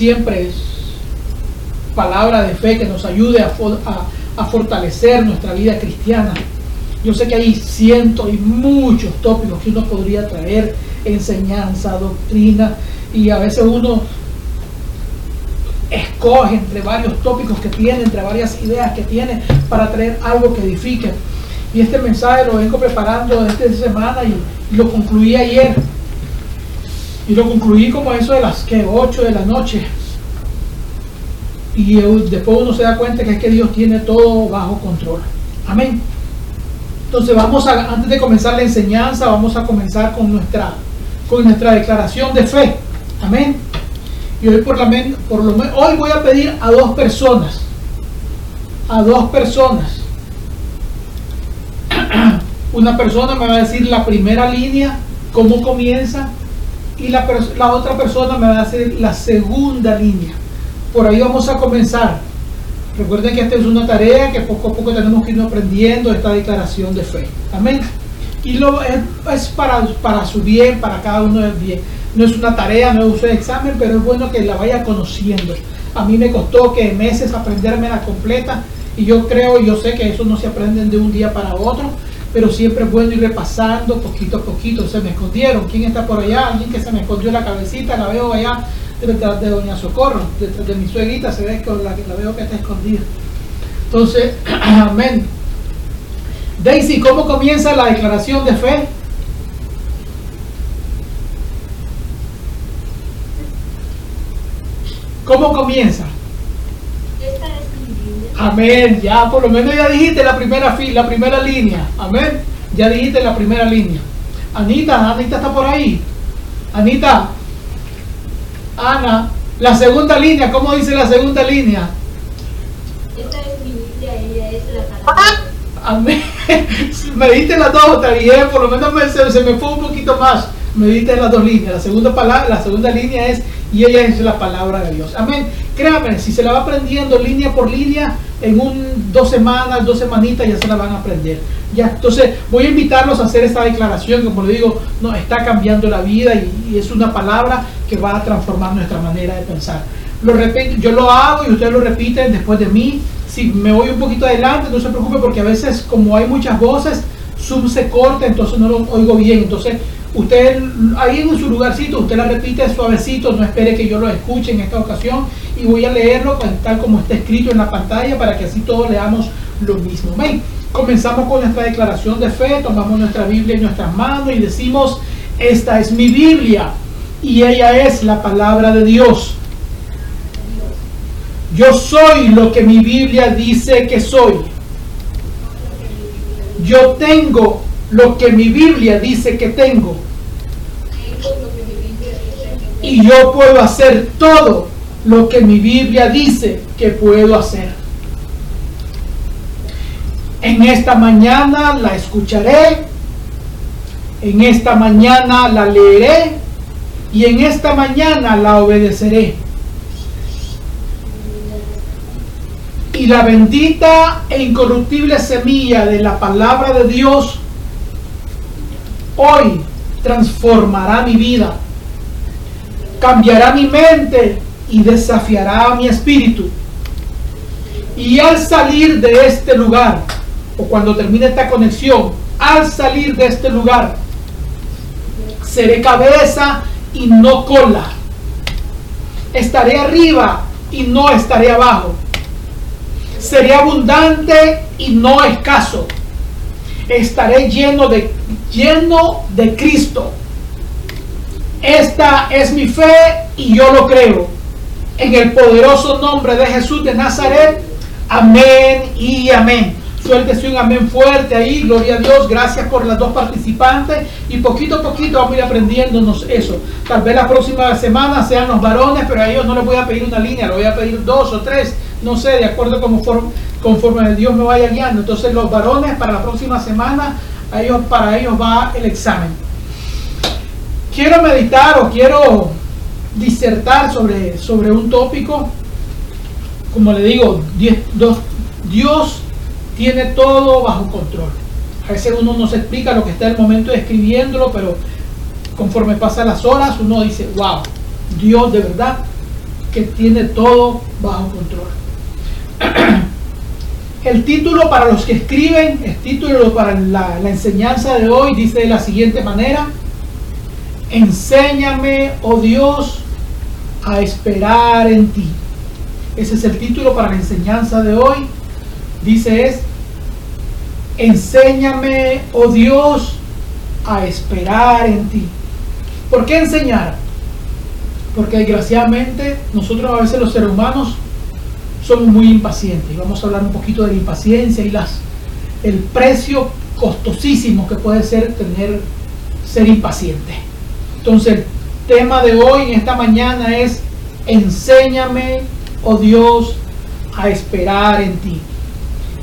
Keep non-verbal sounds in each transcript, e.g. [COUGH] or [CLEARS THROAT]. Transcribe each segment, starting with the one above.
siempre es palabra de fe que nos ayude a, fortalecer nuestra vida cristiana. Yo sé que hay cientos y muchos tópicos que uno podría traer, enseñanza, doctrina, y a veces uno escoge entre varios tópicos que tiene, entre varias ideas que tiene, para traer algo que edifique. Y este mensaje lo vengo preparando esta semana y, lo concluí ayer. Y lo concluí como eso de las que 8 de la noche. Y después uno se da cuenta que es que Dios tiene todo bajo control. Amén. Entonces vamos a, antes de comenzar la enseñanza, vamos a comenzar con nuestra, con nuestra declaración de fe. Amén. Y hoy por, la, por lo menos, hoy voy a pedir a dos personas, a dos personas. [CLEARS THROAT] Una persona me va a decir la primera línea, cómo comienza, y la, la otra persona me va a decir la segunda línea. Por ahí vamos a comenzar. Recuerden que esta es una tarea que poco a poco tenemos que ir aprendiendo esta declaración de fe. Amén. Y lo, es, para, para su bien, para cada uno del bien no es una tarea, no es un examen, pero es bueno que la vaya conociendo. A mí me costó que meses aprenderme la completa y yo creo, yo sé que eso no se aprenden de un día para otro, pero siempre es bueno ir repasando poquito a poquito. Se me escondieron. ¿Quién está por allá? Alguien que se me escondió la cabecita, la veo allá detrás de Doña Socorro, detrás de mi suegrita, se ve que la, la veo que está escondida. Entonces, [CLEARS THROAT] amén. Daisy, ¿cómo comienza la declaración de fe? ¿Cómo comienza? Amén, ya por lo menos ya dijiste la primera la primera línea. Amén. Ya dijiste la primera línea. Anita, Anita está por ahí. Anita. Ana, la segunda línea, ¿cómo dice la segunda línea? Esta es mi Biblia, ella es la palabra. Amén. [LAUGHS] Me dijiste las dos, está bien, por lo menos se, se me fue un poquito más. Me dijiste las dos líneas. La segunda palabra, la segunda línea es y ella es la palabra de Dios. Amén. Créame, si se la va aprendiendo línea por línea, en un, dos semanas, dos semanitas ya se la van a aprender. Ya, entonces voy a invitarlos a hacer esta declaración, como le digo, no, está cambiando la vida y, es una palabra que va a transformar nuestra manera de pensar. Lo yo lo hago y ustedes lo repiten después de mí. Si me voy un poquito adelante, no se preocupe porque a veces como hay muchas voces, Zoom se corta, entonces no lo oigo bien. Entonces Usted ahí en su lugarcito, usted la repite suavecito, no espere que yo lo escuche en esta ocasión y voy a leerlo tal como está escrito en la pantalla para que así todos leamos lo mismo. Comenzamos con nuestra declaración de fe, tomamos nuestra Biblia en nuestras manos y decimos, esta es mi Biblia y ella es la palabra de Dios. Yo soy lo que mi Biblia dice que soy. Yo tengo lo que mi Biblia dice que tengo. Y yo puedo hacer todo lo que mi Biblia dice que puedo hacer. En esta mañana la escucharé, en esta mañana la leeré y en esta mañana la obedeceré. Y la bendita e incorruptible semilla de la palabra de Dios hoy transformará mi vida, cambiará mi mente y desafiará mi espíritu. Y al salir de este lugar, o cuando termine esta conexión, al salir de este lugar, seré cabeza y no cola. Estaré arriba y no estaré abajo. Seré abundante y no escaso estaré lleno de, lleno de Cristo. Esta es mi fe y yo lo creo. En el poderoso nombre de Jesús de Nazaret. Amén y amén. Suéltese un amén fuerte ahí. Gloria a Dios. Gracias por las dos participantes. Y poquito a poquito vamos a ir aprendiéndonos eso. Tal vez la próxima semana sean los varones, pero a ellos no les voy a pedir una línea, les voy a pedir dos o tres. No sé, de acuerdo como conforme Dios me vaya guiando. Entonces los varones para la próxima semana, ellos, para ellos va el examen. Quiero meditar o quiero disertar sobre, sobre un tópico. Como le digo, Dios tiene todo bajo control. A veces uno no se explica lo que está en el momento de escribiéndolo, pero conforme pasan las horas uno dice, wow, Dios de verdad que tiene todo bajo control. El título para los que escriben, el título para la, la enseñanza de hoy dice de la siguiente manera, enséñame, oh Dios, a esperar en ti. Ese es el título para la enseñanza de hoy. Dice es, enséñame, oh Dios, a esperar en ti. ¿Por qué enseñar? Porque desgraciadamente nosotros a veces los seres humanos somos muy impacientes. Y vamos a hablar un poquito de la impaciencia y las, el precio costosísimo que puede ser tener ser impaciente. Entonces, el tema de hoy en esta mañana es enséñame, oh Dios, a esperar en ti.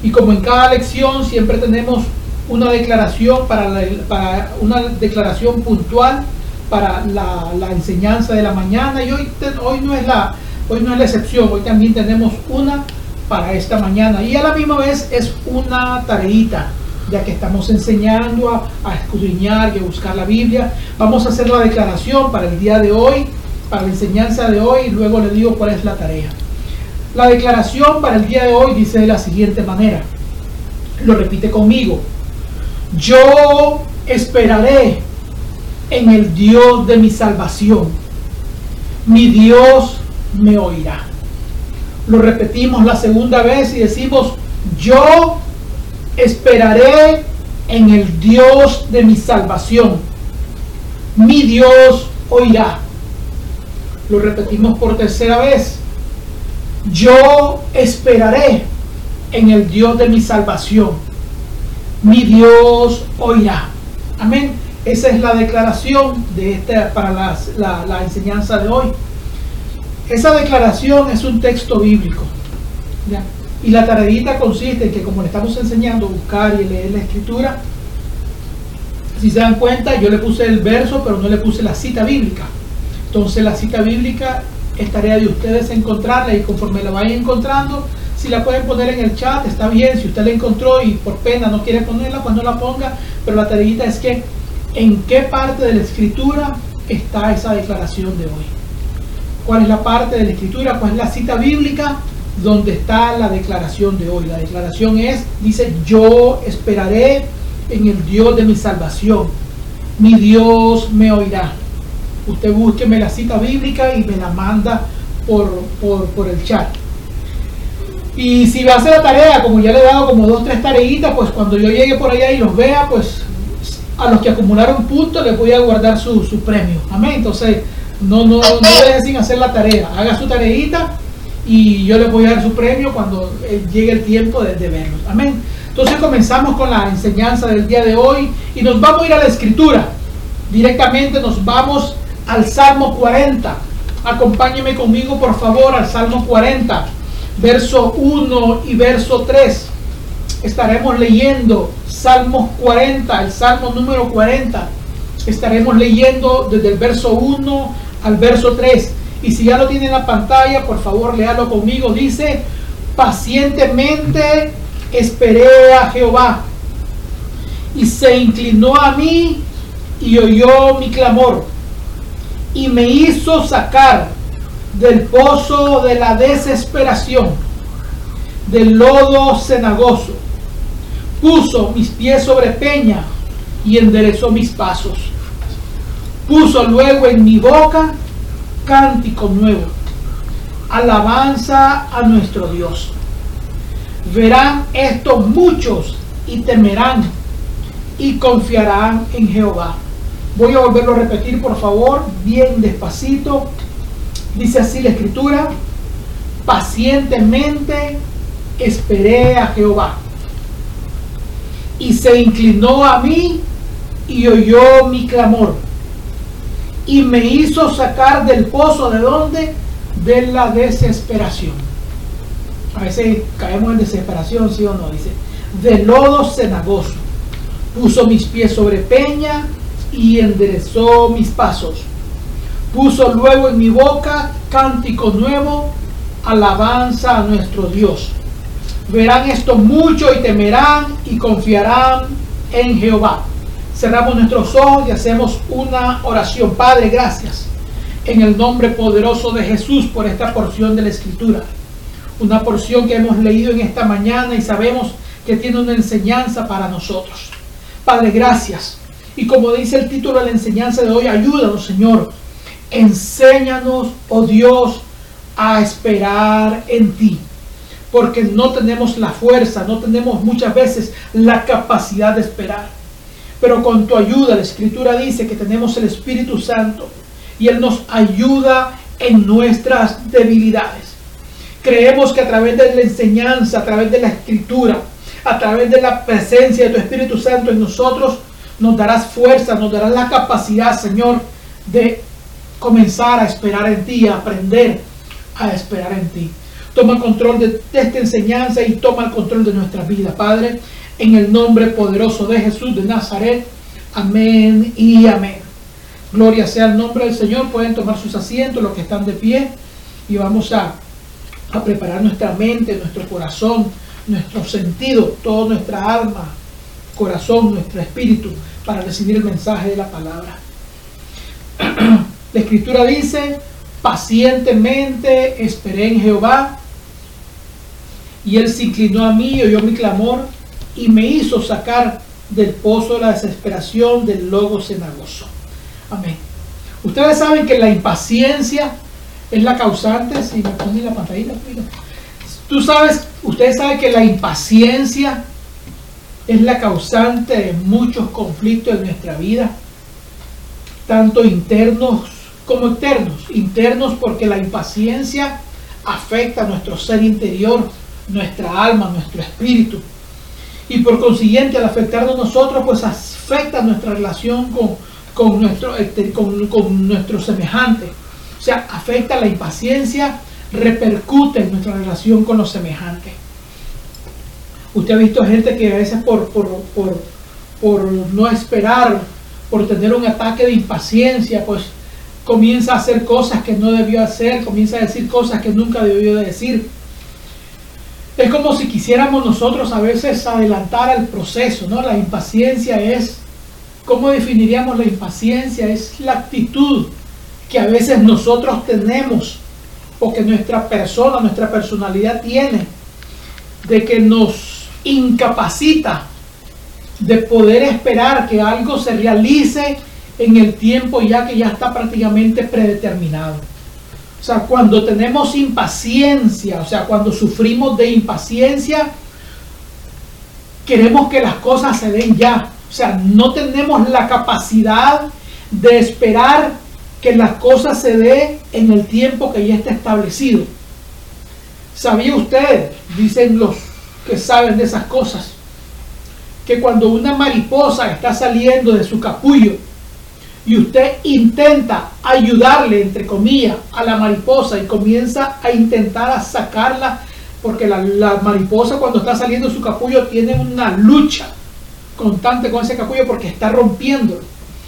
Y como en cada lección siempre tenemos una declaración para, para una declaración puntual para la, la, enseñanza de la mañana y hoy, hoy no es la hoy no es la excepción, hoy también tenemos una para esta mañana y a la misma vez es una tareita ya que estamos enseñando a, a escudriñar y a buscar la Biblia. Vamos a hacer la declaración para el día de hoy, para la enseñanza de hoy y luego le digo cuál es la tarea. La declaración para el día de hoy dice de la siguiente manera, lo repite conmigo, yo esperaré en el Dios de mi salvación, mi Dios me oirá. Lo repetimos la segunda vez y decimos, yo esperaré en el Dios de mi salvación. Mi Dios oirá. Lo repetimos por tercera vez. Yo esperaré en el Dios de mi salvación. Mi Dios oirá. Amén. Esa es la declaración de esta, para la, la enseñanza de hoy. Esa declaración es un texto bíblico. Y la tareita consiste en que como le estamos enseñando buscar y leer la escritura, si se dan cuenta, yo le puse el verso, pero no le puse la cita bíblica. Entonces la cita bíblica es tarea de ustedes encontrarla y conforme la vayan encontrando, si la pueden poner en el chat, está bien. Si usted la encontró y por pena no quiere ponerla, pues no la ponga. Pero la tareita es que en qué parte de la escritura está esa declaración de hoy. ¿Cuál es la parte de la escritura? ¿Cuál es la cita bíblica? donde está la declaración de hoy. La declaración es, dice, yo esperaré en el Dios de mi salvación. Mi Dios me oirá. Usted búsqueme la cita bíblica y me la manda por, por, el chat. Y si va a hacer la tarea, como ya le he dado como dos, tres tareitas, pues cuando yo llegue por allá y los vea, pues a los que acumularon puntos les voy a guardar su, su premio. Amén. Entonces, no, no, no dejen sin hacer la tarea. Haga su tareita y yo les voy a dar su premio cuando eh, llegue el tiempo de, de, verlos. Amén. Entonces comenzamos con la enseñanza del día de hoy y nos vamos a ir a la escritura. Directamente nos vamos al Salmo 40. Acompáñeme conmigo por favor al Salmo 40, verso 1 y verso 3. Estaremos leyendo Salmos 40, el Salmo número 40. Estaremos leyendo desde el verso 1 al verso 3. Y si ya lo tiene en la pantalla, por favor, léalo conmigo. Dice, pacientemente esperé a Jehová y se inclinó a mí y oyó mi clamor y me hizo sacar del pozo de la desesperación, del lodo cenagoso. Puso mis pies sobre peña y enderezó mis pasos. Puso luego en mi boca cántico nuevo, alabanza a nuestro Dios. Verán esto muchos y temerán y confiarán en Jehová. Voy a volverlo a repetir, por favor, bien despacito. Dice así la escritura, pacientemente esperé a Jehová. Y se inclinó a mí y oyó mi clamor y me hizo sacar del pozo de donde? De la desesperación. A veces caemos en desesperación, sí o no, dice, de lodo cenagoso. Puso mis pies sobre peña y enderezó mis pasos. Puso luego en mi boca cántico nuevo, alabanza a nuestro Dios. Verán esto mucho y temerán y confiarán en Jehová cerramos nuestros ojos y hacemos una oración. Padre, gracias. en el nombre poderoso de Jesús por esta porción de la Escritura. Una porción que hemos leído en esta mañana y sabemos que tiene una enseñanza para nosotros. Padre, gracias. Y como dice el título de la enseñanza de hoy, ayúdanos, Señor. Enséñanos, oh Dios, a esperar en ti. Porque no tenemos la fuerza, no tenemos muchas veces la capacidad de esperar. Pero con tu ayuda, la Escritura dice que tenemos el Espíritu Santo y Él nos ayuda en nuestras debilidades. Creemos que a través de la enseñanza, a través de la Escritura, a través de la presencia de tu Espíritu Santo en nosotros, nos darás fuerza, nos darás la capacidad, Señor, de comenzar a esperar en ti, a aprender a esperar en ti. Toma control de, esta enseñanza y toma el control de nuestra vida, Padre, en el nombre poderoso de Jesús de Nazaret. Amén y amén. Gloria sea el nombre del Señor. Pueden tomar sus asientos los que están de pie y vamos a, a preparar nuestra mente, nuestro corazón, nuestro sentido, toda nuestra alma, corazón, nuestro espíritu para recibir el mensaje de la palabra. [CLEARS THROAT] La escritura dice, pacientemente esperé en Jehová y él se inclinó a mí, oyó mi clamor y me hizo sacar del pozo de la desesperación del lobo cenagoso. Amén. Ustedes saben que la impaciencia es la causante, si me ponen la pantalla, tú sabes, ustedes saben que la impaciencia es la causante de muchos conflictos en nuestra vida, tanto internos como externos. Internos porque la impaciencia afecta a nuestro ser interior, nuestra alma, nuestro espíritu. Y por consiguiente, al afectarnos nosotros, pues afecta nuestra relación con, con nuestro, este, con, con nuestro semejante. O sea, afecta la impaciencia, repercute en nuestra relación con los semejantes. Usted ha visto gente que a veces por, por, por, por no esperar, por tener un ataque de impaciencia, pues comienza a hacer cosas que no debió hacer, comienza a decir cosas que nunca debió de decir. Es como si quisiéramos nosotros a veces adelantar el proceso, ¿no? La impaciencia es ¿Cómo definiríamos la impaciencia? Es la actitud que a veces nosotros tenemos o que nuestra persona, nuestra personalidad tiene de que nos incapacita de poder esperar que algo se realice en el tiempo ya que ya está prácticamente predeterminado. O sea, cuando tenemos impaciencia, o sea, cuando sufrimos de impaciencia, queremos que las cosas se den ya. O sea, no tenemos la capacidad de esperar que las cosas se den en el tiempo que ya está establecido. ¿Sabía usted, dicen los que saben de esas cosas, que cuando una mariposa está saliendo de su capullo y usted intenta ayudarle, entre comillas, a la mariposa y comienza a intentar a sacarla, porque la, mariposa cuando está saliendo su capullo tiene una lucha constante con ese capullo porque está rompiéndolo.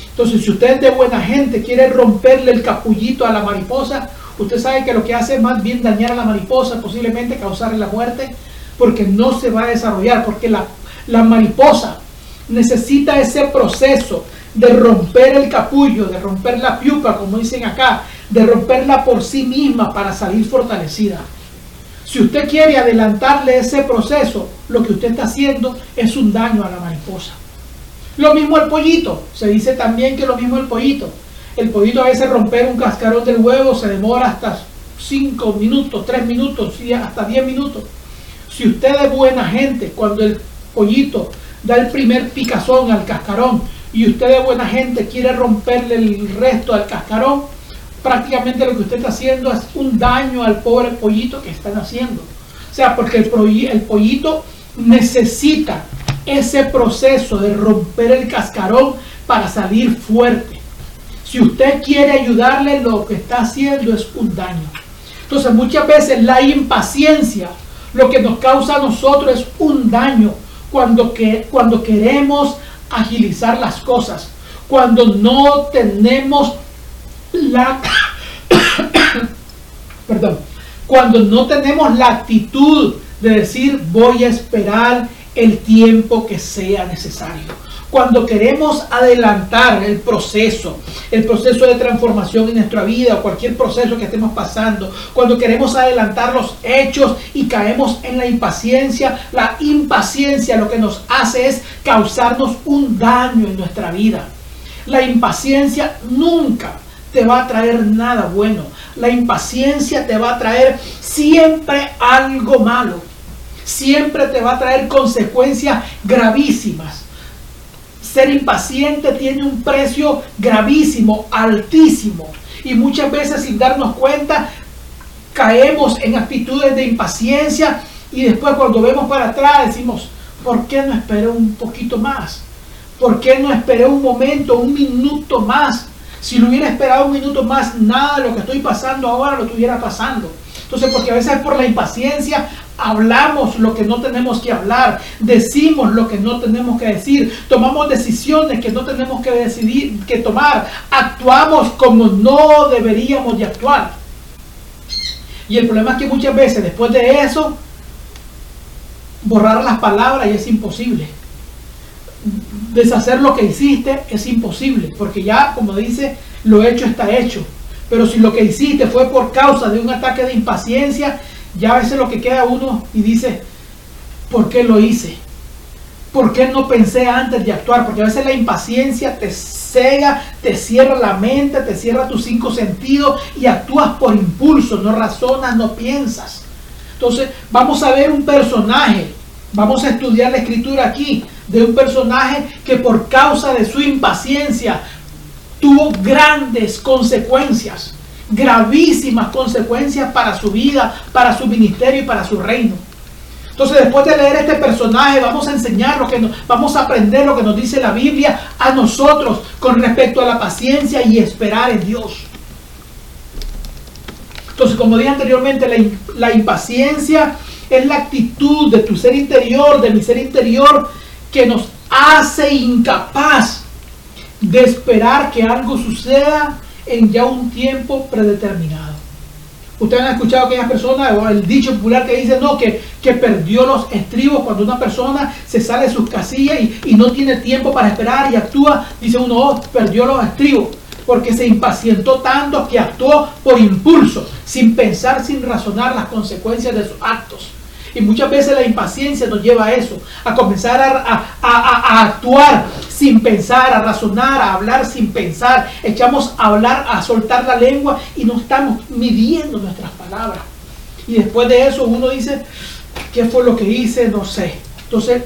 Entonces, si usted de buena gente quiere romperle el capullito a la mariposa, usted sabe que lo que hace es más bien dañar a la mariposa, posiblemente causarle la muerte, porque no se va a desarrollar, porque la, la mariposa necesita ese proceso de romper el capullo, de romper la piupa, como dicen acá, de romperla por sí misma para salir fortalecida. Si usted quiere adelantarle ese proceso, lo que usted está haciendo es un daño a la mariposa. Lo mismo el pollito. Se dice también que lo mismo el pollito. El pollito a veces romper un cascarón del huevo se demora hasta 5 minutos, 3 minutos, hasta 10 minutos. Si usted es buena gente, cuando el pollito da el primer picazón al cascarón y usted es buena gente quiere romperle el resto al cascarón, prácticamente lo que usted está haciendo es un daño al pobre pollito que están haciendo. O sea, porque el, el pollito necesita ese proceso de romper el cascarón para salir fuerte. Si usted quiere ayudarle, lo que está haciendo es un daño. Entonces muchas veces la impaciencia lo que nos causa a nosotros es un daño cuando, que, cuando queremos agilizar las cosas, cuando no tenemos la [COUGHS] perdón, cuando no tenemos la actitud de decir voy a esperar el tiempo que sea necesario. Cuando queremos adelantar el proceso, el proceso de transformación en nuestra vida o cualquier proceso que estemos pasando, cuando queremos adelantar los hechos y caemos en la impaciencia, la impaciencia lo que nos hace es causarnos un daño en nuestra vida. La impaciencia nunca te va a traer nada bueno. La impaciencia te va a traer siempre algo malo. Siempre te va a traer consecuencias gravísimas. Ser impaciente tiene un precio gravísimo, altísimo. Y muchas veces sin darnos cuenta caemos en actitudes de impaciencia y después cuando vemos para atrás decimos, ¿por qué no esperé un poquito más? ¿Por qué no esperé un momento, un minuto más? Si lo hubiera esperado un minuto más, nada de lo que estoy pasando ahora lo estuviera pasando. Entonces, porque a veces por la impaciencia hablamos lo que no tenemos que hablar, decimos lo que no tenemos que decir, tomamos decisiones que no tenemos que decidir, que tomar, actuamos como no deberíamos de actuar. Y el problema es que muchas veces después de eso, borrar las palabras y es imposible deshacer lo que hiciste es imposible, porque ya, como dice, lo hecho está hecho. Pero si lo que hiciste fue por causa de un ataque de impaciencia, ya a veces lo que queda uno y dice, ¿por qué lo hice? ¿Por qué no pensé antes de actuar? Porque a veces la impaciencia te cega, te cierra la mente, te cierra tus cinco sentidos y actúas por impulso, no razonas, no piensas. Entonces, vamos a ver un personaje, vamos a estudiar la escritura aquí de un personaje que por causa de su impaciencia tuvo grandes consecuencias, gravísimas consecuencias para su vida, para su ministerio y para su reino. Entonces, después de leer este personaje, vamos a enseñar lo que nos, vamos a aprender lo que nos dice la Biblia a nosotros con respecto a la paciencia y esperar en Dios. Entonces, como dije anteriormente, la, la impaciencia es la actitud de tu ser interior, de mi ser interior, que nos hace incapaz de esperar que algo suceda en ya un tiempo predeterminado. Ustedes han escuchado aquellas personas, o el dicho popular que dice, no, que, que perdió los estribos cuando una persona se sale de sus casillas y, y no tiene tiempo para esperar y actúa, dice uno, oh, perdió los estribos, porque se impacientó tanto que actuó por impulso, sin pensar, sin razonar las consecuencias de sus actos. Y muchas veces la impaciencia nos lleva a eso, a comenzar a, actuar sin pensar, a razonar, a hablar sin pensar. Echamos a hablar, a soltar la lengua y no estamos midiendo nuestras palabras. Y después de eso uno dice, ¿qué fue lo que hice? No sé. Entonces,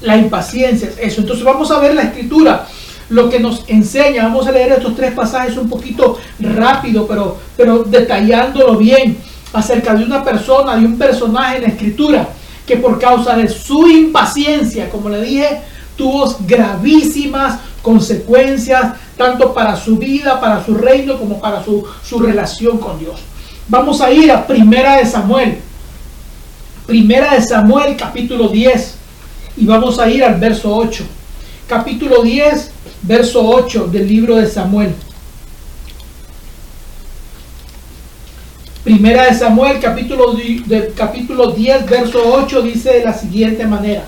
la impaciencia es eso. Entonces vamos a ver la escritura lo que nos enseña. Vamos a leer estos tres pasajes un poquito rápido, pero, pero detallándolo bien acerca de una persona, de un personaje en la escritura, que por causa de su impaciencia, como le dije, tuvo gravísimas consecuencias, tanto para su vida, para su reino, como para su, su relación con Dios. Vamos a ir a Primera de Samuel. Primera de Samuel, capítulo 10. Y vamos a ir al verso 8. Capítulo 10, verso 8 del libro de Samuel. Primera de Samuel, capítulo, de, capítulo 10, verso 8, dice de la siguiente manera.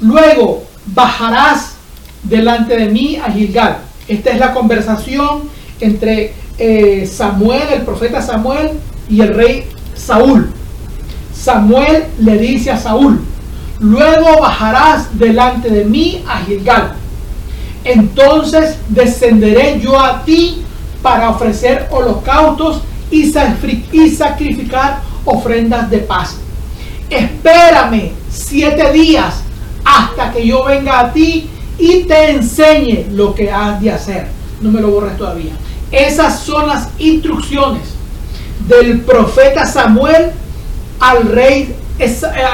Luego bajarás delante de mí a Gilgal. Esta es la conversación entre eh, Samuel, el profeta Samuel, y el rey Saúl. Samuel le dice a Saúl, luego bajarás delante de mí a Gilgal. Entonces descenderé yo a ti para ofrecer holocaustos y, sacrificar ofrendas de paz. Espérame siete días hasta que yo venga a ti y te enseñe lo que has de hacer. No me lo borres todavía. Esas son las instrucciones del profeta Samuel al rey,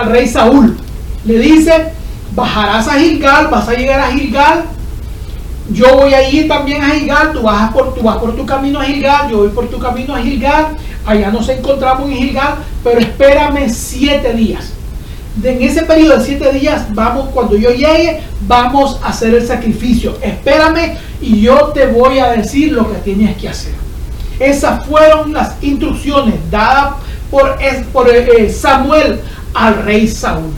al rey Saúl. Le dice, bajarás a Gilgal, vas a llegar a Gilgal yo voy a ir también a Gilgal, tú vas, por, tu camino a Gilgal, yo voy por tu camino a Gilgal, allá nos encontramos en Gilgal, pero espérame siete días. en ese periodo de siete días, vamos, cuando yo llegue, vamos a hacer el sacrificio. Espérame y yo te voy a decir lo que tienes que hacer. Esas fueron las instrucciones dadas por, por eh, Samuel al rey Saúl.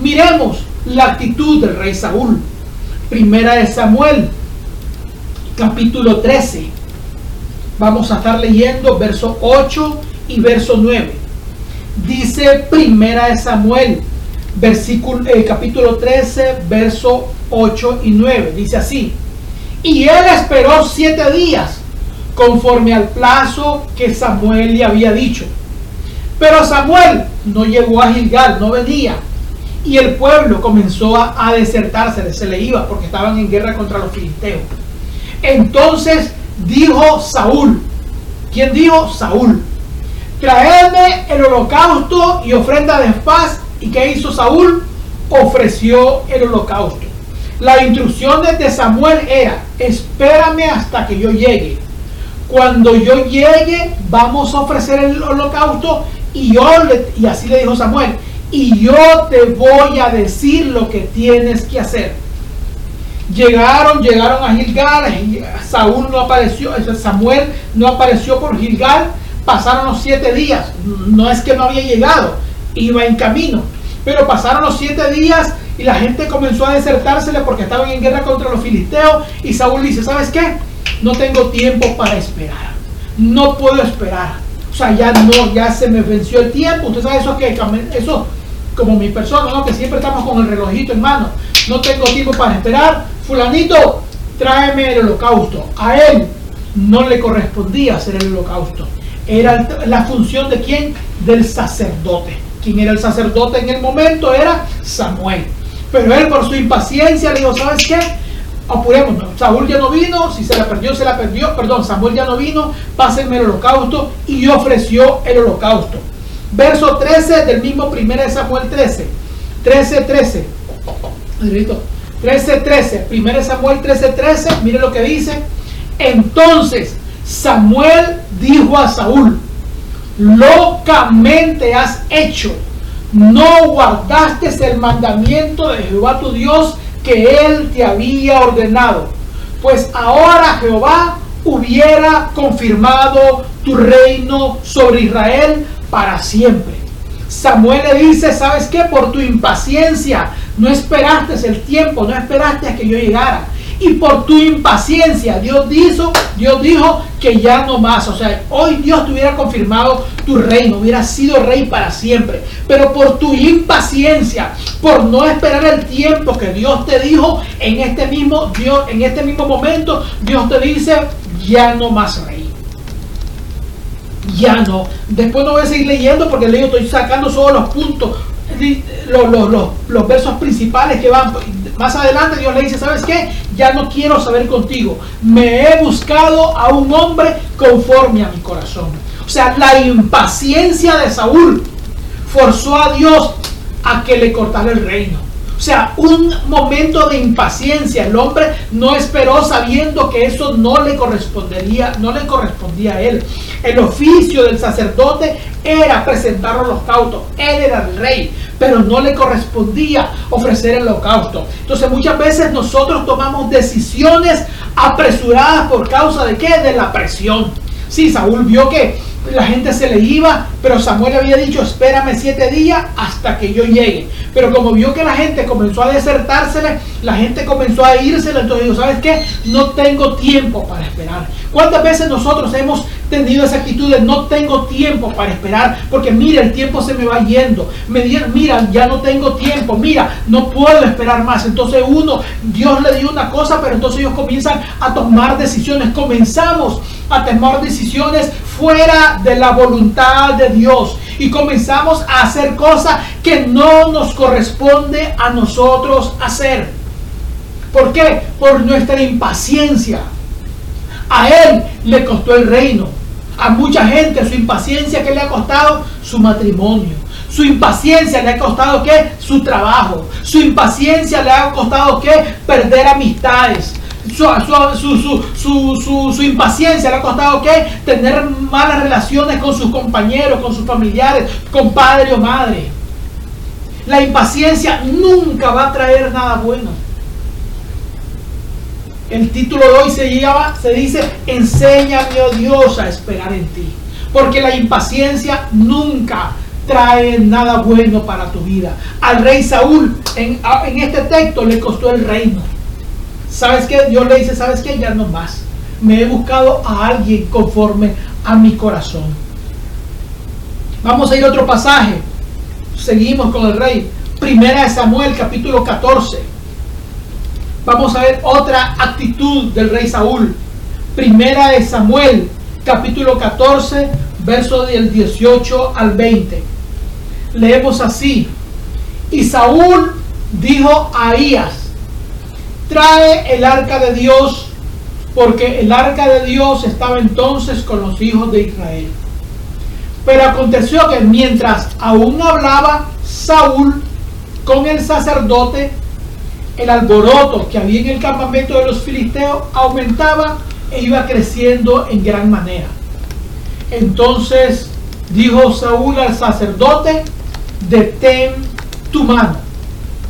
Miremos la actitud del rey Saúl Primera de Samuel, capítulo 13. Vamos a estar leyendo verso 8 y verso 9. Dice Primera de Samuel, versículo, eh, capítulo 13, verso 8 y 9. Dice así. Y él esperó siete días conforme al plazo que Samuel le había dicho. Pero Samuel no llegó a Gilgal, no venía. Y el pueblo comenzó a, desertarse, se le iba porque estaban en guerra contra los filisteos. Entonces dijo Saúl, ¿quién dijo? Saúl, traedme el holocausto y ofrenda de paz. ¿Y qué hizo Saúl? Ofreció el holocausto. La instrucción de Samuel era, espérame hasta que yo llegue. Cuando yo llegue, vamos a ofrecer el holocausto y y así le dijo Samuel, y yo te voy a decir lo que tienes que hacer. Llegaron, llegaron a Gilgal, Saúl no apareció, Samuel no apareció por Gilgal, pasaron los siete días, no es que no había llegado, iba en camino, pero pasaron los siete días y la gente comenzó a desertársele porque estaban en guerra contra los filisteos y Saúl dice, ¿sabes qué? No tengo tiempo para esperar, no puedo esperar, o sea, ya no, ya se me venció el tiempo, usted sabe eso que eso como mi persona, ¿no? Que siempre estamos con el relojito en mano. No tengo tiempo para esperar. Fulanito, tráeme el holocausto. A él no le correspondía hacer el holocausto. Era la función de quién? Del sacerdote. ¿Quién era el sacerdote en el momento? Era Samuel. Pero él por su impaciencia le dijo, ¿sabes qué? Apuremos, Saúl ya no vino, si se la perdió, se la perdió, perdón, Samuel ya no vino, pásenme el holocausto y ofreció el holocausto. Verso 13 del mismo 1 de Samuel 13. 13, 13. 13, 13. 1 Samuel 13, 13. Mire lo que dice. Entonces Samuel dijo a Saúl, locamente has hecho. No guardaste el mandamiento de Jehová tu Dios que él te había ordenado. Pues ahora Jehová hubiera confirmado tu reino sobre Israel para siempre. Samuel le dice, ¿sabes qué? Por tu impaciencia, no esperaste el tiempo, no esperaste a que yo llegara. Y por tu impaciencia, Dios dijo, Dios dijo que ya no más. O sea, hoy Dios te hubiera confirmado tu reino, hubiera sido rey para siempre. Pero por tu impaciencia, por no esperar el tiempo que Dios te dijo, en este mismo Dios, en este mismo momento, Dios te dice, ya no más rey ya no. Después no voy a seguir leyendo porque le estoy sacando solo los puntos, los, los, versos principales que van. Más adelante Dios le dice, ¿sabes qué? Ya no quiero saber contigo. Me he buscado a un hombre conforme a mi corazón. O sea, la impaciencia de Saúl forzó a Dios a que le cortara el reino. O sea, un momento de impaciencia. El hombre no esperó sabiendo que eso no le correspondería, no le correspondía a él. El oficio del sacerdote era presentar holocausto. Él era el rey, pero no le correspondía ofrecer el holocausto. Entonces muchas veces nosotros tomamos decisiones apresuradas por causa de qué? De la presión. Sí, Saúl vio que la gente se le iba, pero Samuel había dicho, espérame siete días hasta que yo llegue. Pero como vio que la gente comenzó a desertársele, la gente comenzó a irse, entonces dijo, ¿sabes qué? No tengo tiempo para esperar. ¿Cuántas veces nosotros hemos tenido esa actitud de no tengo tiempo para esperar? Porque mira, el tiempo se me va yendo. Me mira, ya no tengo tiempo. Mira, no puedo esperar más. Entonces uno, Dios le dio una cosa, pero entonces ellos comienzan a tomar decisiones. Comenzamos a tomar decisiones fuera de la voluntad de Dios y comenzamos a hacer cosas que no nos corresponde a nosotros hacer. ¿Por qué? Por nuestra impaciencia. A él le costó el reino. A mucha gente su impaciencia que le ha costado su matrimonio. Su impaciencia le ha costado que su trabajo. Su impaciencia le ha costado que perder amistades su, impaciencia le ha costado que tener malas relaciones con sus compañeros, con sus familiares, con padre o madre. La impaciencia nunca va a traer nada bueno. El título de hoy se, llama, se dice, enséñame, oh Dios, a esperar en ti. Porque la impaciencia nunca trae nada bueno para tu vida. Al rey Saúl, en, en este texto, le costó el reino ¿Sabes qué? Dios le dice, ¿sabes qué? Ya no más. Me he buscado a alguien conforme a mi corazón. Vamos a ir a otro pasaje. Seguimos con el rey. Primera de Samuel, capítulo 14. Vamos a ver otra actitud del rey Saúl. Primera de Samuel, capítulo 14, verso del 18 al 20. Leemos así. Y Saúl dijo a Ahías, trae el arca de Dios, porque el arca de Dios estaba entonces con los hijos de Israel. Pero aconteció que mientras aún hablaba Saúl con el sacerdote, el alboroto que había en el campamento de los filisteos aumentaba e iba creciendo en gran manera. Entonces dijo Saúl al sacerdote, detén tu mano.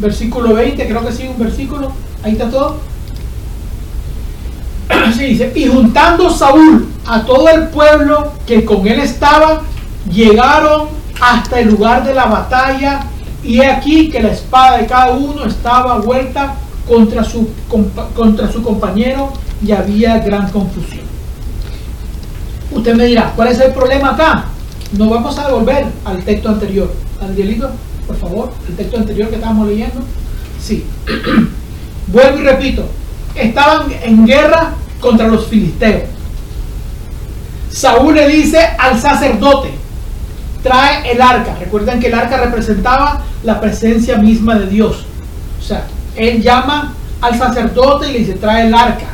Versículo 20, creo que sigue un versículo, ahí está todo. [CLEARS THROAT] Sí, dice, y juntando Saúl a todo el pueblo que con él estaba, llegaron hasta el lugar de la batalla y he aquí que la espada de cada uno estaba vuelta contra su, contra su compañero y había gran confusión. Usted me dirá, ¿cuál es el problema acá? No vamos a volver al texto anterior. Angelito, por favor, el texto anterior que estábamos leyendo. Sí. [CLEARS THROAT] Vuelvo y repito. Estaban en guerra contra los filisteos. Saúl le dice al sacerdote, trae el arca. Recuerden que el arca representaba la presencia misma de Dios. O sea, él llama al sacerdote y le dice, trae el arca.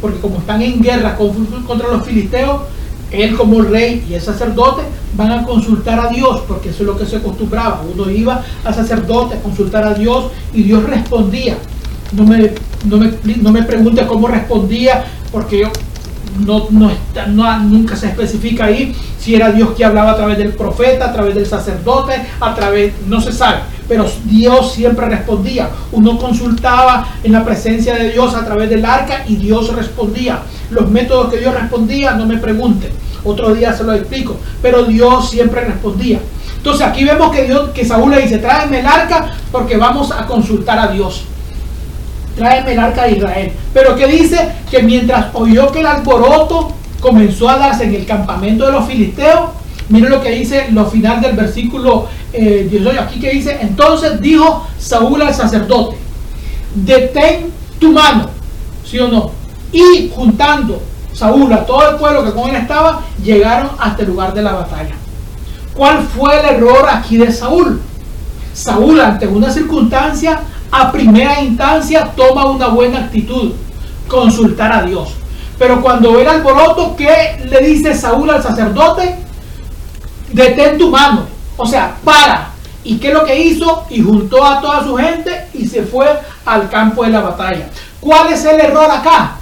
Porque como están en guerra contra los filisteos, él como rey y el sacerdote van a consultar a Dios, porque eso es lo que se acostumbraba. Uno iba al sacerdote a consultar a Dios y Dios respondía. No me, no me, no me pregunte cómo respondía, porque yo no, no, está, no, nunca se especifica ahí si era Dios que hablaba a través del profeta, a través del sacerdote, a través, no se sabe, pero Dios siempre respondía. Uno consultaba en la presencia de Dios a través del arca y Dios respondía. Los métodos que Dios respondía, no me pregunten, otro día se lo explico, pero Dios siempre respondía. Entonces aquí vemos que, Dios, que Saúl le dice, tráeme el arca porque vamos a consultar a Dios tráeme el arca de Israel. Pero que dice que mientras oyó que el alboroto comenzó a darse en el campamento de los filisteos, miren lo que dice lo final del versículo eh, 18, aquí que dice, entonces dijo Saúl al sacerdote, detén tu mano, ¿sí o no? Y juntando Saúl a todo el pueblo que con él estaba, llegaron hasta el lugar de la batalla. ¿Cuál fue el error aquí de Saúl? Saúl ante una circunstancia a primera instancia toma una buena actitud, consultar a Dios. Pero cuando ve el alboroto, ¿qué le dice Saúl al sacerdote? Detén tu mano, o sea, para. ¿Y qué es lo que hizo? Y juntó a toda su gente y se fue al campo de la batalla. ¿Cuál es el error acá?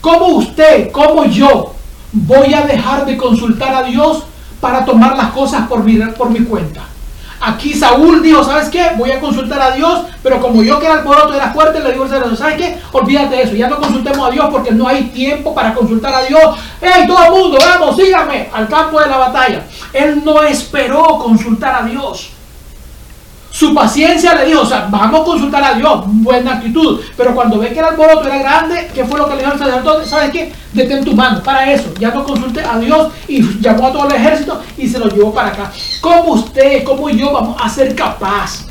¿Cómo usted, como yo, voy a dejar de consultar a Dios para tomar las cosas por mi, por mi cuenta? Aquí Saúl dijo, ¿sabes qué? Voy a consultar a Dios, pero como yo que era el poroto era fuerte, le digo al ¿sabes qué? Olvídate de eso, ya no consultemos a Dios porque no hay tiempo para consultar a Dios. ¡Hey, todo el mundo, vamos, síganme al campo de la batalla! Él no esperó consultar a Dios. Su paciencia le dijo, o sea, vamos a consultar a Dios, buena actitud. Pero cuando ve que el alboroto era grande, ¿qué fue lo que le dijo al sacerdote? ¿Sabes qué? Detén tu mano, para eso. Ya no consulte a Dios y llamó a todo el ejército y se lo llevó para acá. ¿Cómo usted, cómo yo vamos a ser capaz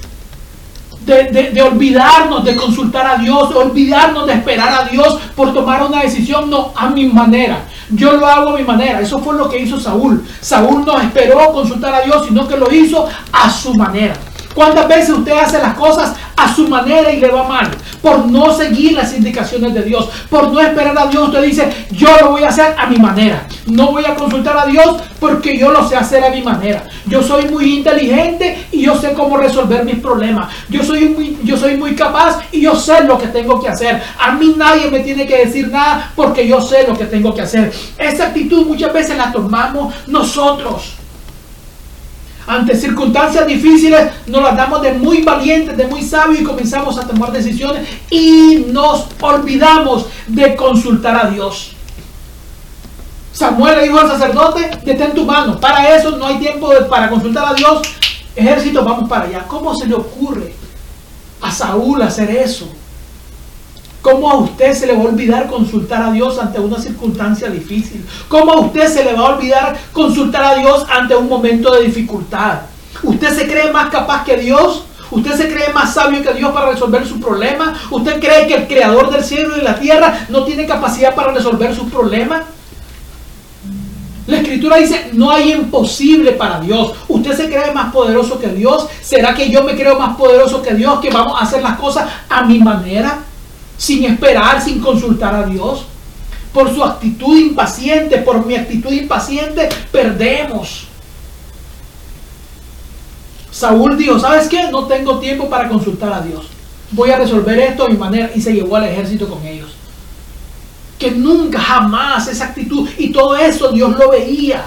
de, de, olvidarnos de consultar a Dios, olvidarnos de esperar a Dios por tomar una decisión? No, a mi manera. Yo lo hago a mi manera. Eso fue lo que hizo Saúl. Saúl no esperó consultar a Dios, sino que lo hizo a su manera. ¿Cuántas veces usted hace las cosas a su manera y le va mal? Por no seguir las indicaciones de Dios, por no esperar a Dios, usted dice, yo lo voy a hacer a mi manera. No voy a consultar a Dios porque yo lo sé hacer a mi manera. Yo soy muy inteligente y yo sé cómo resolver mis problemas. Yo soy muy, yo soy muy capaz y yo sé lo que tengo que hacer. A mí nadie me tiene que decir nada porque yo sé lo que tengo que hacer. Esa actitud muchas veces la tomamos nosotros. Ante circunstancias difíciles nos las damos de muy valientes, de muy sabios y comenzamos a tomar decisiones y nos olvidamos de consultar a Dios. Samuel le dijo al sacerdote, detén tu mano. Para eso no hay tiempo para consultar a Dios. Ejército, vamos para allá. ¿Cómo se le ocurre a Saúl hacer eso? ¿Cómo a usted se le va a olvidar consultar a Dios ante una circunstancia difícil? ¿Cómo a usted se le va a olvidar consultar a Dios ante un momento de dificultad? ¿Usted se cree más capaz que Dios? ¿Usted se cree más sabio que Dios para resolver su problema? ¿Usted cree que el creador del cielo y la tierra no tiene capacidad para resolver sus problemas? La escritura dice, no hay imposible para Dios. ¿Usted se cree más poderoso que Dios? ¿Será que yo me creo más poderoso que Dios que vamos a hacer las cosas a mi manera? Sin esperar, sin consultar a Dios. Por su actitud impaciente, por mi actitud impaciente, perdemos. Saúl dijo, ¿sabes qué? No tengo tiempo para consultar a Dios. Voy a resolver esto a mi manera y se llevó al ejército con ellos que nunca, jamás esa actitud, y todo eso Dios lo veía.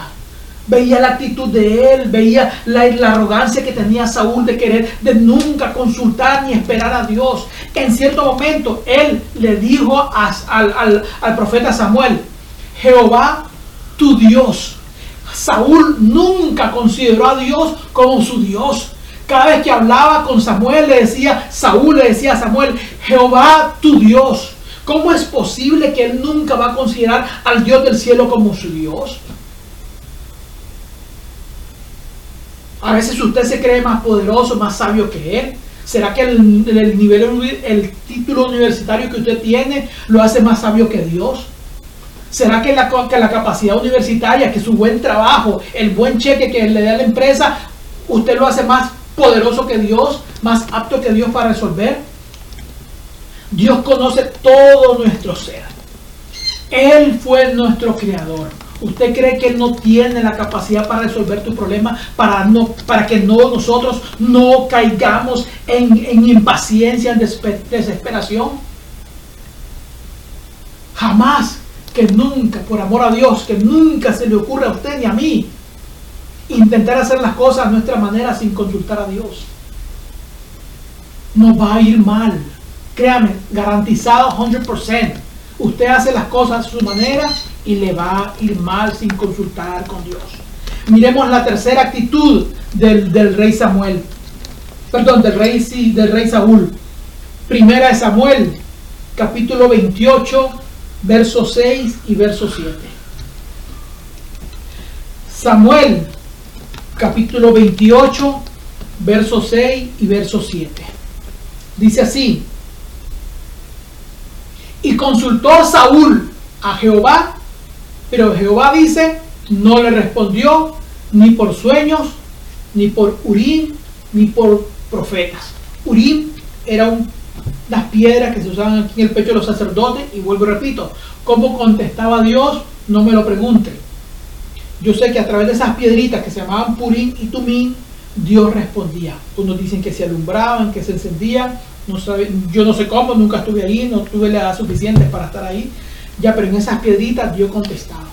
Veía la actitud de él, veía la, arrogancia que tenía Saúl de querer, de nunca consultar ni esperar a Dios. En cierto momento él le dijo al, al profeta Samuel, Jehová tu Dios. Saúl nunca consideró a Dios como su Dios. Cada vez que hablaba con Samuel le decía, Saúl le decía a Samuel, Jehová tu Dios. ¿Cómo es posible que él nunca va a considerar al Dios del cielo como su Dios? A veces usted se cree más poderoso, más sabio que él. ¿Será que el, nivel, el título universitario que usted tiene lo hace más sabio que Dios? ¿Será que la, que la capacidad universitaria, que su buen trabajo, el buen cheque que le da la empresa, usted lo hace más poderoso que Dios, más apto que Dios para resolver? Dios conoce todo nuestro ser. Él fue nuestro creador. ¿Usted cree que no tiene la capacidad para resolver tu problema, para, no, para que no, nosotros no caigamos en, en impaciencia, en desesperación? Jamás, que nunca, por amor a Dios, que nunca se le ocurra a usted ni a mí intentar hacer las cosas a nuestra manera sin consultar a Dios. Nos va a ir mal. Créame, garantizado 100%. Usted hace las cosas a su manera y le va a ir mal sin consultar con Dios. Miremos la tercera actitud del, rey Samuel. Perdón, del rey, del rey Saúl. Primera de Samuel, capítulo 28, verso 6 y verso 7. Samuel, capítulo 28, verso 6 y verso 7. Dice así, y consultó Saúl a Jehová, pero Jehová dice, no le respondió ni por sueños, ni por Urim, ni por profetas. Urim era un, unas piedras que se usaban aquí en el pecho de los sacerdotes, y vuelvo y repito, ¿cómo contestaba Dios? No me lo pregunte. Yo sé que a través de esas piedritas que se llamaban Purim y Tumim, Dios respondía. Unos dicen que se alumbraban, que se encendían, no yo no sé cómo, nunca estuve ahí, no tuve la edad suficiente para estar ahí. Ya, pero en esas piedritas Dios contestaba.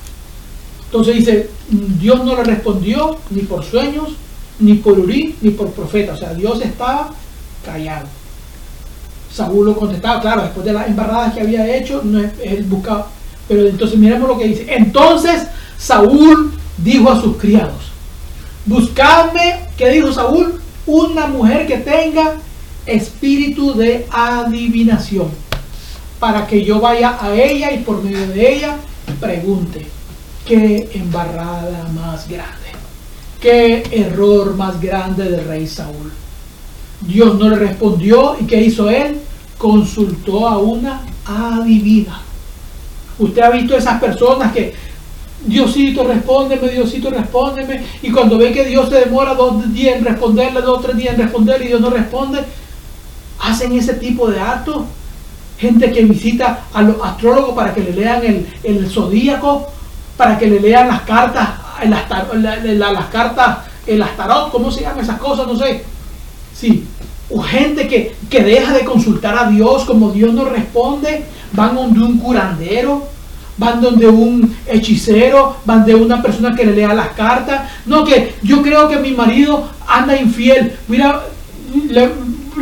Entonces dice, Dios no le respondió ni por sueños, ni por Urí, ni por profeta. O sea, Dios estaba callado. Saúl lo contestaba, claro, después de las embarradas que había hecho, no es, buscaba. Pero entonces miremos lo que dice. Entonces Saúl dijo a sus criados, buscadme, ¿qué dijo Saúl? Una mujer que tenga espíritu de adivinación, para que yo vaya a ella y por medio de ella pregunte, qué embarrada más grande, qué error más grande del rey Saúl. Dios no le respondió y ¿qué hizo él? Consultó a una adivina. Usted ha visto esas personas que Diosito, respóndeme, Diosito, respóndeme. Y cuando ve que Dios se demora dos días en responderle, dos tres días en responderle y Dios no responde, hacen ese tipo de actos. Gente que visita a los astrólogos para que le lean el, el zodíaco, para que le lean las cartas, el astar, las cartas, el astarot, ¿cómo se llaman esas cosas? No sé. Sí. O gente que, que deja de consultar a Dios, como Dios no responde, van donde un curandero, van donde un hechicero, van de una persona que le lea las cartas. No, que yo creo que mi marido anda infiel. Mira, le,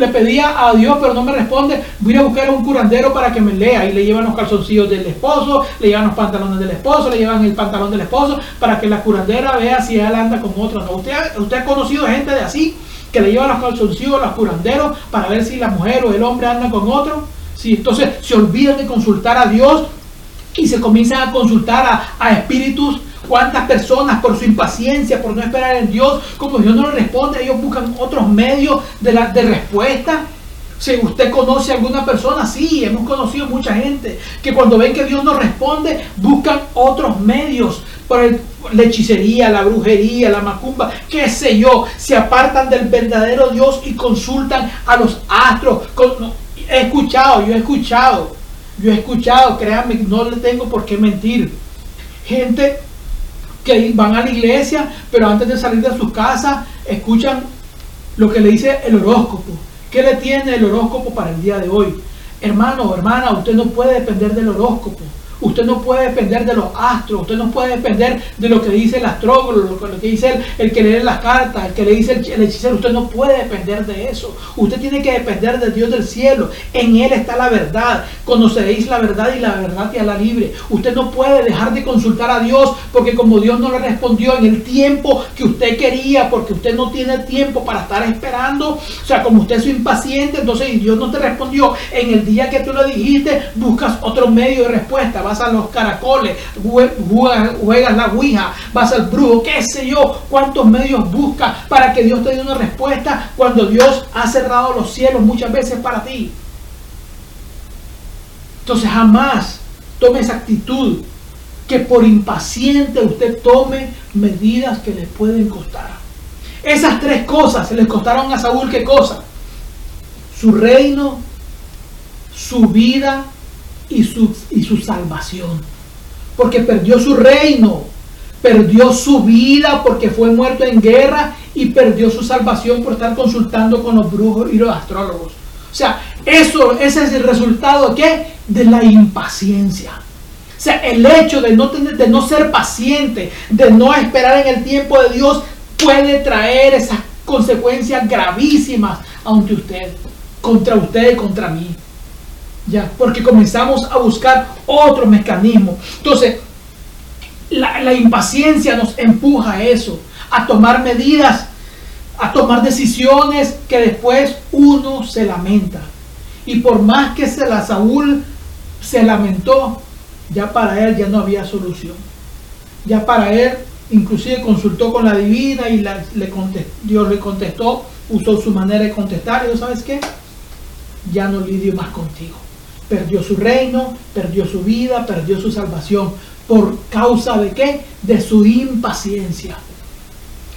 le pedía a Dios, pero no me responde, voy a buscar a un curandero para que me lea. Y le llevan los calzoncillos del esposo, le llevan los pantalones del esposo, le llevan el pantalón del esposo, para que la curandera vea si él anda con otro. ¿no? ¿Usted, usted ha conocido gente de así, que le llevan los calzoncillos a los curanderos para ver si la mujer o el hombre anda con otro. Sí, entonces se olvidan de consultar a Dios y se comienzan a consultar a, a espíritus cuántas personas por su impaciencia, por no esperar en Dios, como Dios no le responde, ellos buscan otros medios de, la, de respuesta. Si usted conoce a alguna persona, sí, hemos conocido mucha gente que cuando ven que Dios no responde, buscan otros medios por la hechicería, la brujería, la macumba, qué sé yo, se apartan del verdadero Dios y consultan a los astros. he escuchado, yo he escuchado, yo he escuchado, créanme, no le tengo por qué mentir. Gente que van a la iglesia, pero antes de salir de sus casas, escuchan lo que le dice el horóscopo ¿Qué le tiene el horóscopo para el día de hoy? Hermano hermana, usted no puede depender del horóscopo. Usted no puede depender de los astros, usted no puede depender de lo que dice el astrólogo, lo que dice el, que lee las cartas, el que le dice el, hechicero. Usted no puede depender de eso. Usted tiene que depender de Dios del cielo. En Él está la verdad. Conoceréis la verdad y la verdad te hará libre. Usted no puede dejar de consultar a Dios porque como Dios no le respondió en el tiempo que usted quería, porque usted no tiene tiempo para estar esperando, o sea, como usted es impaciente, entonces Dios no te respondió en el día que tú le dijiste, buscas otro medio de respuesta vas a los caracoles, juegas, la ouija, vas al brujo, qué sé yo, cuántos medios buscas para que Dios te dé una respuesta cuando Dios ha cerrado los cielos muchas veces para ti. Entonces jamás tome esa actitud que por impaciente usted tome medidas que le pueden costar. Esas tres cosas se les costaron a Saúl qué cosa? Su reino, su vida y su, y su salvación. Porque perdió su reino, perdió su vida porque fue muerto en guerra y perdió su salvación por estar consultando con los brujos y los astrólogos. O sea, eso, ese es el resultado qué? De la impaciencia. O sea, el hecho de no, tener, de no ser paciente, de no esperar en el tiempo de Dios, puede traer esas consecuencias gravísimas ante usted, contra usted y contra mí. Ya, porque comenzamos a buscar otro mecanismo. Entonces, la, impaciencia nos empuja a eso, a tomar medidas, a tomar decisiones que después uno se lamenta. Y por más que se la Saúl se lamentó, ya para él ya no había solución. Ya para él, inclusive consultó con la divina y le Dios le contestó, usó su manera de contestar. Y ¿sabes qué? Ya no lidio más contigo perdió su reino, perdió su vida, perdió su salvación. ¿Por causa de qué? De su impaciencia.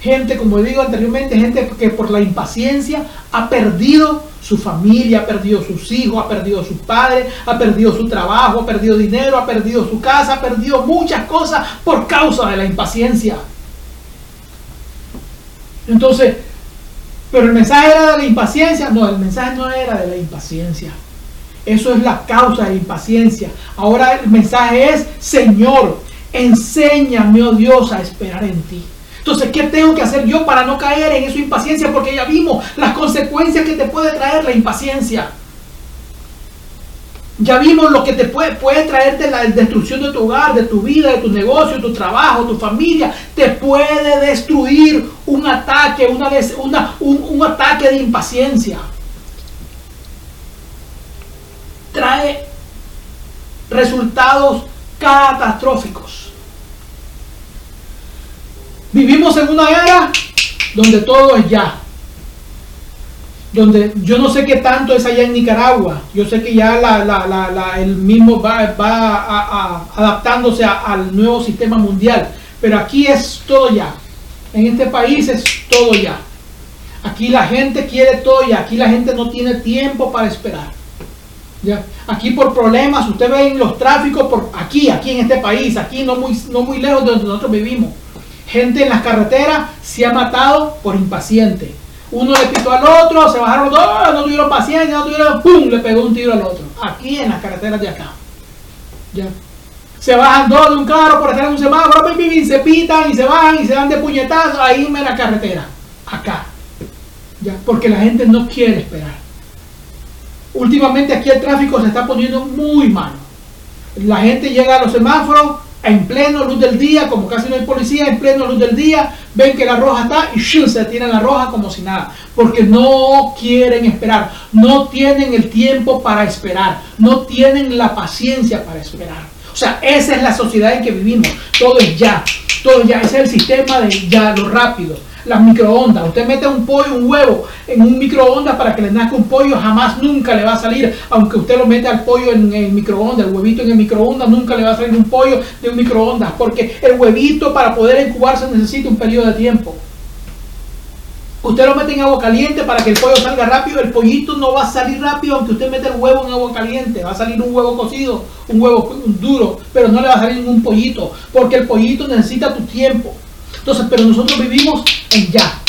Gente, como digo anteriormente, gente que por la impaciencia ha perdido su familia, ha perdido sus hijos, ha perdido sus padres, ha perdido su trabajo, ha perdido dinero, ha perdido su casa, ha perdido muchas cosas por causa de la impaciencia. Entonces, pero el mensaje era de la impaciencia. No, el mensaje no era de la impaciencia. Eso es la causa de impaciencia. Ahora el mensaje es, Señor, enséñame, oh Dios, a esperar en ti. Entonces, ¿qué tengo que hacer yo para no caer en esa impaciencia? Porque ya vimos las consecuencias que te puede traer la impaciencia. Ya vimos lo que te puede, traerte la destrucción de tu hogar, de tu vida, de tu negocio, tu trabajo, tu familia. Te puede destruir un ataque, una, un, un ataque de impaciencia. Trae resultados catastróficos. Vivimos en una era donde todo es ya. Donde yo no sé qué tanto es allá en Nicaragua. Yo sé que ya el mismo va, adaptándose al nuevo sistema mundial. Pero aquí es todo ya. En este país es todo ya. Aquí la gente quiere todo ya. Aquí la gente no tiene tiempo para esperar. Aquí por problemas, usted ve en los tráficos, por aquí, aquí en este país, aquí no muy, no muy lejos de donde nosotros vivimos. Gente en las carreteras se ha matado por impaciente. Uno le pitó al otro, se bajaron dos, no tuvieron paciencia, no tuvieron, ¡pum! Le pegó un tiro al otro. Aquí en las carreteras de acá. ¿Ya? Se bajan dos de un carro por estar en un semáforo, se pitan y se bajan y se dan de puñetazos ahí en la carretera. Acá. ¿Ya? Porque la gente no quiere esperar. Últimamente aquí el tráfico se está poniendo muy malo. La gente llega a los semáforos en pleno luz del día, como casi no hay policía, en pleno luz del día, ven que la roja está y ¡shum! se tiran la roja como si nada, porque no quieren esperar, no tienen el tiempo para esperar, no tienen la paciencia para esperar. O sea, esa es la sociedad en que vivimos, todo es ya, todo ya, ese es el sistema de ya, lo rápido las microondas. Usted mete un pollo, un huevo en un microondas para que le nazca un pollo, jamás nunca le va a salir, aunque usted lo mete al pollo en el microondas, el huevito en el microondas, nunca le va a salir un pollo de un microondas, porque el huevito para poder incubarse necesita un periodo de tiempo. Usted lo mete en agua caliente para que el pollo salga rápido. El pollito no va a salir rápido aunque usted mete el huevo en agua caliente. Va a salir un huevo cocido, un huevo duro, pero no le va a salir ningún pollito. Porque el pollito necesita tu tiempo. Entonces, pero nosotros vivimos en ya.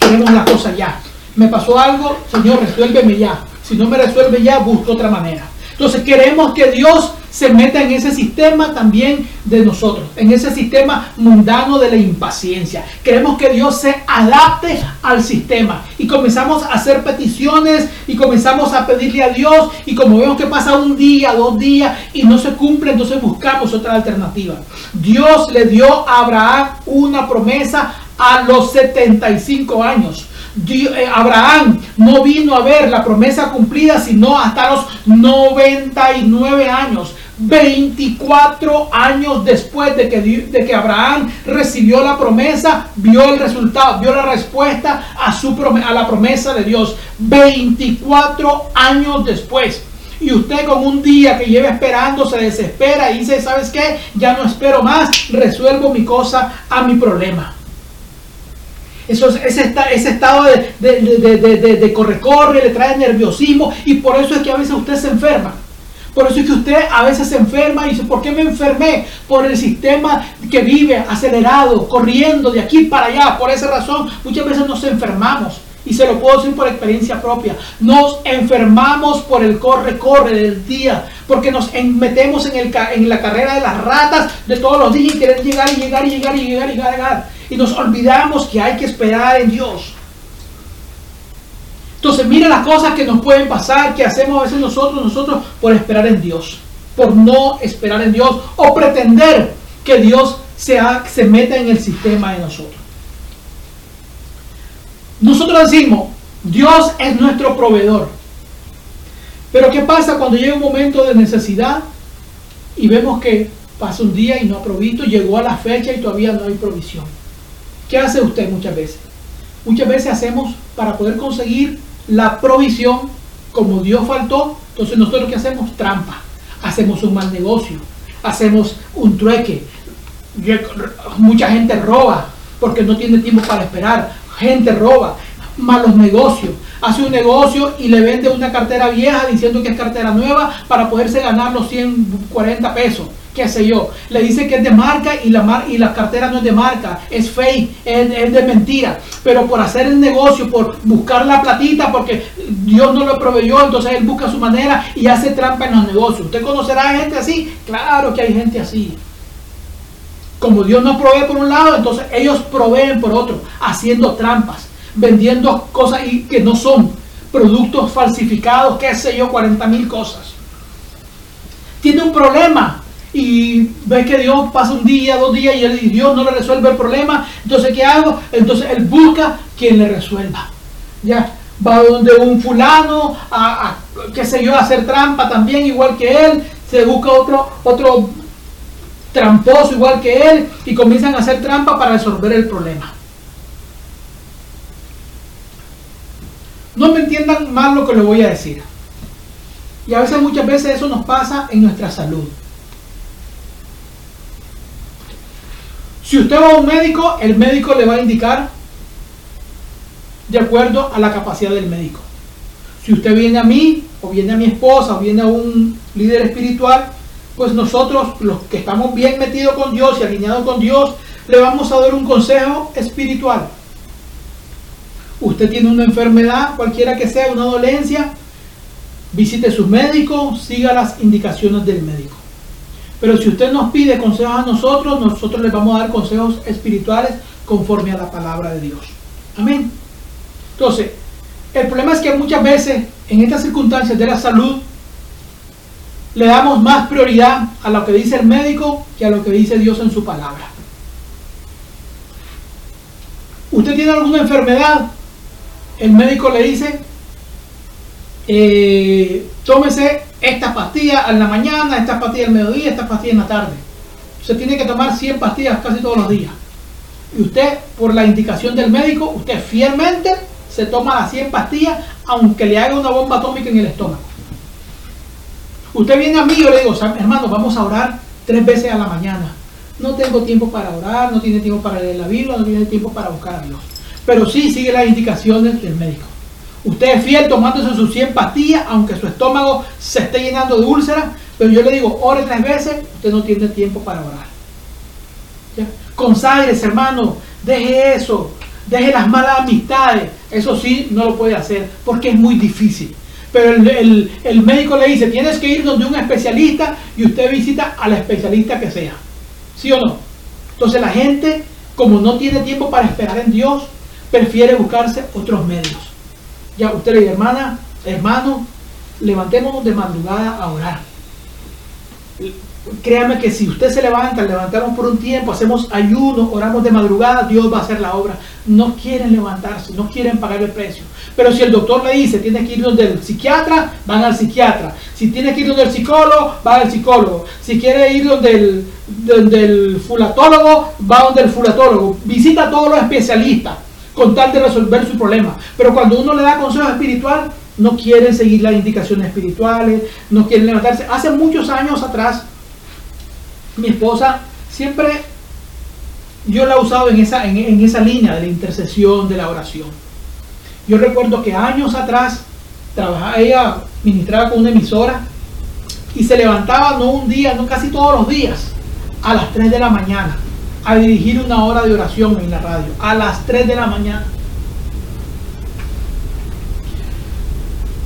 Queremos la cosa ya. Me pasó algo, Señor, resuélveme ya. Si no me resuelve ya, busco otra manera. Entonces queremos que Dios se meta en ese sistema también de nosotros, en ese sistema mundano de la impaciencia. Queremos que Dios se adapte al sistema y comenzamos a hacer peticiones y comenzamos a pedirle a Dios y como vemos que pasa un día, dos días y no se cumple, entonces buscamos otra alternativa. Dios le dio a Abraham una promesa a los 75 años. Eh, Abraham no vino a ver la promesa cumplida sino hasta los 99 años. 24 años después de que, de que Abraham recibió la promesa, vio el resultado, vio la respuesta a, su, a la promesa de Dios. 24 años después. Y usted con un día que lleva esperando se desespera y dice, ¿sabes qué? Ya no espero más, resuelvo mi cosa a mi problema. Eso, ese, ese estado de, de, de corre-corre le trae nerviosismo y por eso es que a veces usted se enferma. Por eso es que usted a veces se enferma y dice, ¿por qué me enfermé? Por el sistema que vive acelerado, corriendo de aquí para allá. Por esa razón, muchas veces nos enfermamos. Y se lo puedo decir por experiencia propia. Nos enfermamos por el corre-corre del día. Porque nos metemos en, el, en la carrera de las ratas de todos los días y querer llegar y llegar y llegar y llegar y llegar. Y nos olvidamos que hay que esperar en Dios. Entonces, mira las cosas que nos pueden pasar, que hacemos a veces nosotros, nosotros por esperar en Dios, por no esperar en Dios o pretender que Dios sea, se meta en el sistema de nosotros. Nosotros decimos, Dios es nuestro proveedor. Pero ¿qué pasa cuando llega un momento de necesidad y vemos que pasa un día y no ha provisto, llegó a la fecha y todavía no hay provisión? ¿Qué hace usted muchas veces? Muchas veces hacemos para poder conseguir la provisión, como Dios faltó, entonces nosotros que hacemos? Trampa. Hacemos un mal negocio, hacemos un trueque. Mucha gente roba porque no tiene tiempo para esperar. Gente roba, malos negocios. Hace un negocio y le vende una cartera vieja diciendo que es cartera nueva para poderse ganar los 140 pesos qué sé yo, le dice que es de marca y la, mar y la cartera no es de marca, es fake, es, de mentira. Pero por hacer el negocio, por buscar la platita, porque Dios no lo proveyó, entonces él busca su manera y hace trampa en los negocios. ¿Usted conocerá a gente así? Claro que hay gente así. Como Dios no provee por un lado, entonces ellos proveen por otro, haciendo trampas, vendiendo cosas que no son, productos falsificados, qué sé yo, 40 mil cosas. Tiene un problema, y ve que Dios pasa un día, dos días y, Dios no le resuelve el problema, entonces ¿qué hago? Entonces él busca quien le resuelva. Ya, va donde un fulano, a, qué sé yo, a hacer trampa también igual que él, se busca otro, otro tramposo igual que él y comienzan a hacer trampa para resolver el problema. No me entiendan mal lo que le voy a decir. Y a veces, muchas veces eso nos pasa en nuestra salud. Si usted va a un médico, el médico le va a indicar de acuerdo a la capacidad del médico. Si usted viene a mí, o viene a mi esposa, o viene a un líder espiritual, pues nosotros, los que estamos bien metidos con Dios y alineados con Dios, le vamos a dar un consejo espiritual. Usted tiene una enfermedad, cualquiera que sea, una dolencia, visite su médico, siga las indicaciones del médico. Pero si usted nos pide consejos a nosotros, nosotros les vamos a dar consejos espirituales conforme a la palabra de Dios. Amén. Entonces, el problema es que muchas veces en estas circunstancias de la salud, le damos más prioridad a lo que dice el médico que a lo que dice Dios en su palabra. ¿Usted tiene alguna enfermedad? El médico le dice, eh, tómese esta pastilla en la mañana, esta pastilla al mediodía, esta pastilla en la tarde. Usted tiene que tomar 100 pastillas casi todos los días. Y usted, por la indicación del médico, usted fielmente se toma las 100 pastillas, aunque le haga una bomba atómica en el estómago. Usted viene a mí y yo le digo, hermano, vamos a orar tres veces a la mañana. No tengo tiempo para orar, no tiene tiempo para leer la Biblia, no tiene tiempo para buscar a Dios. Pero sí sigue las indicaciones del médico. Usted es fiel tomándose sus 100 pastillas, aunque su estómago se esté llenando de úlceras, pero yo le digo, ore tres veces, usted no tiene tiempo para orar. ¿Ya? Hermano, deje eso, deje las malas amistades. Eso sí, no lo puede hacer porque es muy difícil. Pero el médico le dice, tienes que ir donde un especialista y usted visita al especialista que sea. ¿Sí o no? Entonces la gente, como no tiene tiempo para esperar en Dios, prefiere buscarse otros medios. Ya usted y hermana, hermano, levantémonos de madrugada a orar. Créame que si usted se levanta, levantamos por un tiempo, hacemos ayuno, oramos de madrugada, Dios va a hacer la obra. No quieren levantarse, no quieren pagar el precio. Pero si el doctor le dice, tiene que ir donde el psiquiatra, van al psiquiatra. Si tiene que ir donde el psicólogo, va al psicólogo. Si quiere ir donde el, donde el fulatólogo, va donde el fulatólogo. Visita a todos los especialistas con tal de resolver su problema. Pero cuando uno le da consejo espiritual, no quieren seguir las indicaciones espirituales, no quieren levantarse. Hace muchos años atrás, mi esposa siempre, yo la he usado en esa, en, esa línea de la intercesión, de la oración. Yo recuerdo que años atrás, trabajaba, ella ministraba con una emisora y se levantaba no un día, no casi todos los días, a las 3 de la mañana a dirigir una hora de oración en la radio a las 3 de la mañana.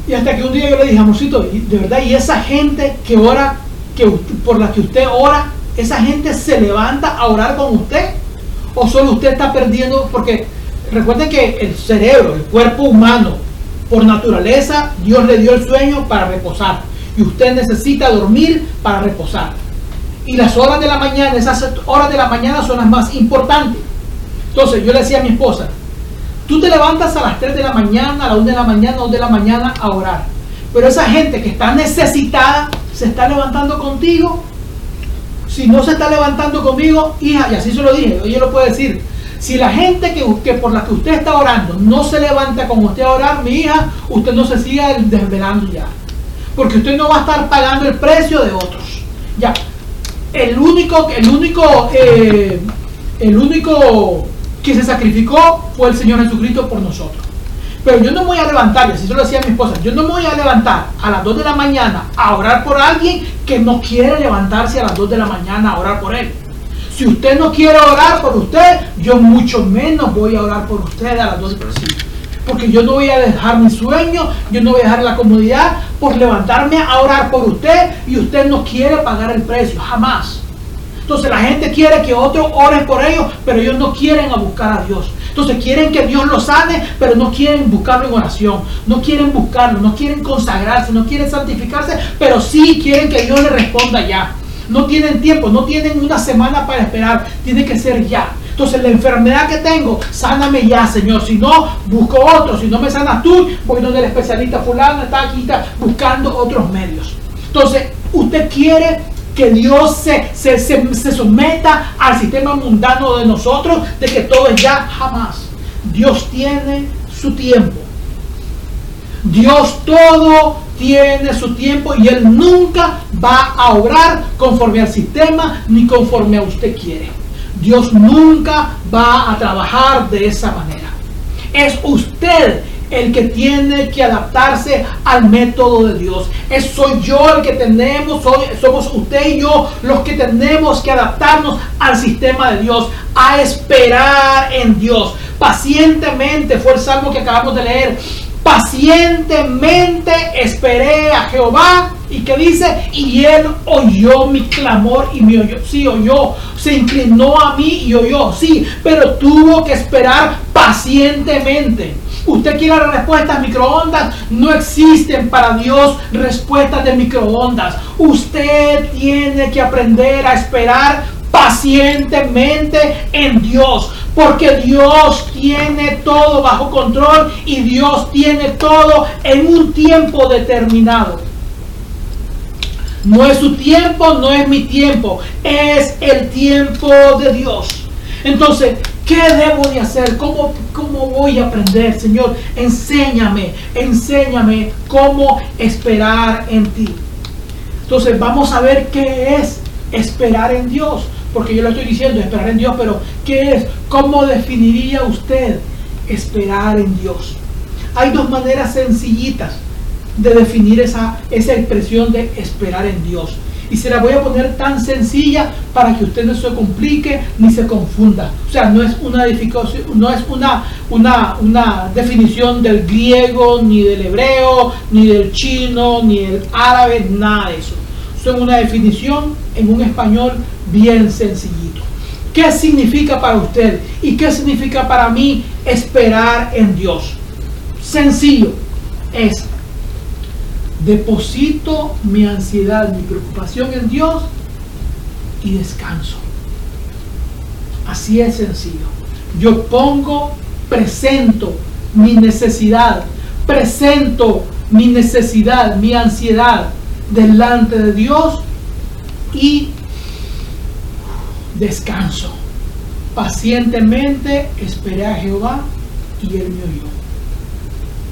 Y hasta que un día yo le dije, amorcito, de verdad, y esa gente que ora, que, por la que usted ora, esa gente se levanta a orar con usted. O solo usted está perdiendo, porque recuerden que el cerebro, el cuerpo humano, por naturaleza, Dios le dio el sueño para reposar. Y usted necesita dormir para reposar. Y las horas de la mañana, esas horas de la mañana son las más importantes. Entonces yo le decía a mi esposa, tú te levantas a las 3 de la mañana, a las 1 de la mañana, 2 de la mañana a orar. Pero esa gente que está necesitada, se está levantando contigo. Si no se está levantando conmigo, hija, y así se lo dije, yo lo puedo decir. Si la gente que, que, por la que usted está orando no se levanta con usted a orar, mi hija, usted no se siga desvelando ya. Porque usted no va a estar pagando el precio de otros. Ya, el único, el único, eh, el único que se sacrificó fue el Señor Jesucristo por nosotros. Pero yo no me voy a levantar, y así se lo decía mi esposa, yo no me voy a levantar a las 2 de la mañana a orar por alguien que no quiere levantarse a las 2 de la mañana a orar por él. Si usted no quiere orar por usted, yo mucho menos voy a orar por usted a las 2 de la mañana. Porque yo no voy a dejar mi sueño, yo no voy a dejar la comodidad por levantarme a orar por usted y usted no quiere pagar el precio, jamás. Entonces la gente quiere que otros oren por ellos, pero ellos no quieren a buscar a Dios. Entonces quieren que Dios los sane, pero no quieren buscarlo en oración, no quieren buscarlo, no quieren consagrarse, no quieren santificarse, pero sí quieren que Dios le responda ya. No tienen tiempo, no tienen una semana para esperar, tiene que ser ya. Entonces la enfermedad que tengo, sáname ya, Señor. Si no, busco otro. Si no me sanas tú, voy donde el especialista fulano está aquí, está buscando otros medios. Entonces, usted quiere que Dios se, se, se, someta al sistema mundano de nosotros, de que todo es ya, jamás. Dios tiene su tiempo. Dios todo tiene su tiempo y Él nunca va a obrar conforme al sistema ni conforme a usted quiere. Dios nunca va a trabajar de esa manera. Es usted el que tiene que adaptarse al método de Dios. Es soy yo el que tenemos, somos usted y yo los que tenemos que adaptarnos al sistema de Dios, a esperar en Dios. Pacientemente fue el salmo que acabamos de leer. Pacientemente esperé a Jehová Y que dice, y él oyó mi clamor y me oyó, sí oyó, se inclinó a mí y oyó, sí, pero tuvo que esperar pacientemente. Usted quiere la respuesta microondas, no existen para Dios respuestas de microondas. Usted tiene que aprender a esperar pacientemente en Dios, porque Dios tiene todo bajo control y Dios tiene todo en un tiempo determinado. No es su tiempo, no es mi tiempo, es el tiempo de Dios. Entonces, ¿qué debo de hacer? ¿Cómo, ¿Cómo voy a aprender, Señor? Enséñame, enséñame cómo esperar en ti. Entonces, vamos a ver qué es esperar en Dios. Porque yo lo estoy diciendo, esperar en Dios, pero ¿qué es? ¿Cómo definiría usted esperar en Dios? Hay dos maneras sencillitas de definir esa, esa expresión de esperar en Dios. Y se la voy a poner tan sencilla para que usted no se complique ni se confunda. O sea, no es una, no es una, una, una definición del griego, ni del hebreo, ni del chino, ni del árabe, nada de eso. Son una definición en un español bien sencillito. ¿Qué significa para usted y qué significa para mí esperar en Dios? Sencillo, es deposito mi ansiedad, mi preocupación en Dios y descanso. Así es sencillo. Yo pongo, presento mi necesidad, presento mi necesidad, mi ansiedad delante de Dios y descanso. Pacientemente esperé a Jehová y él me oyó.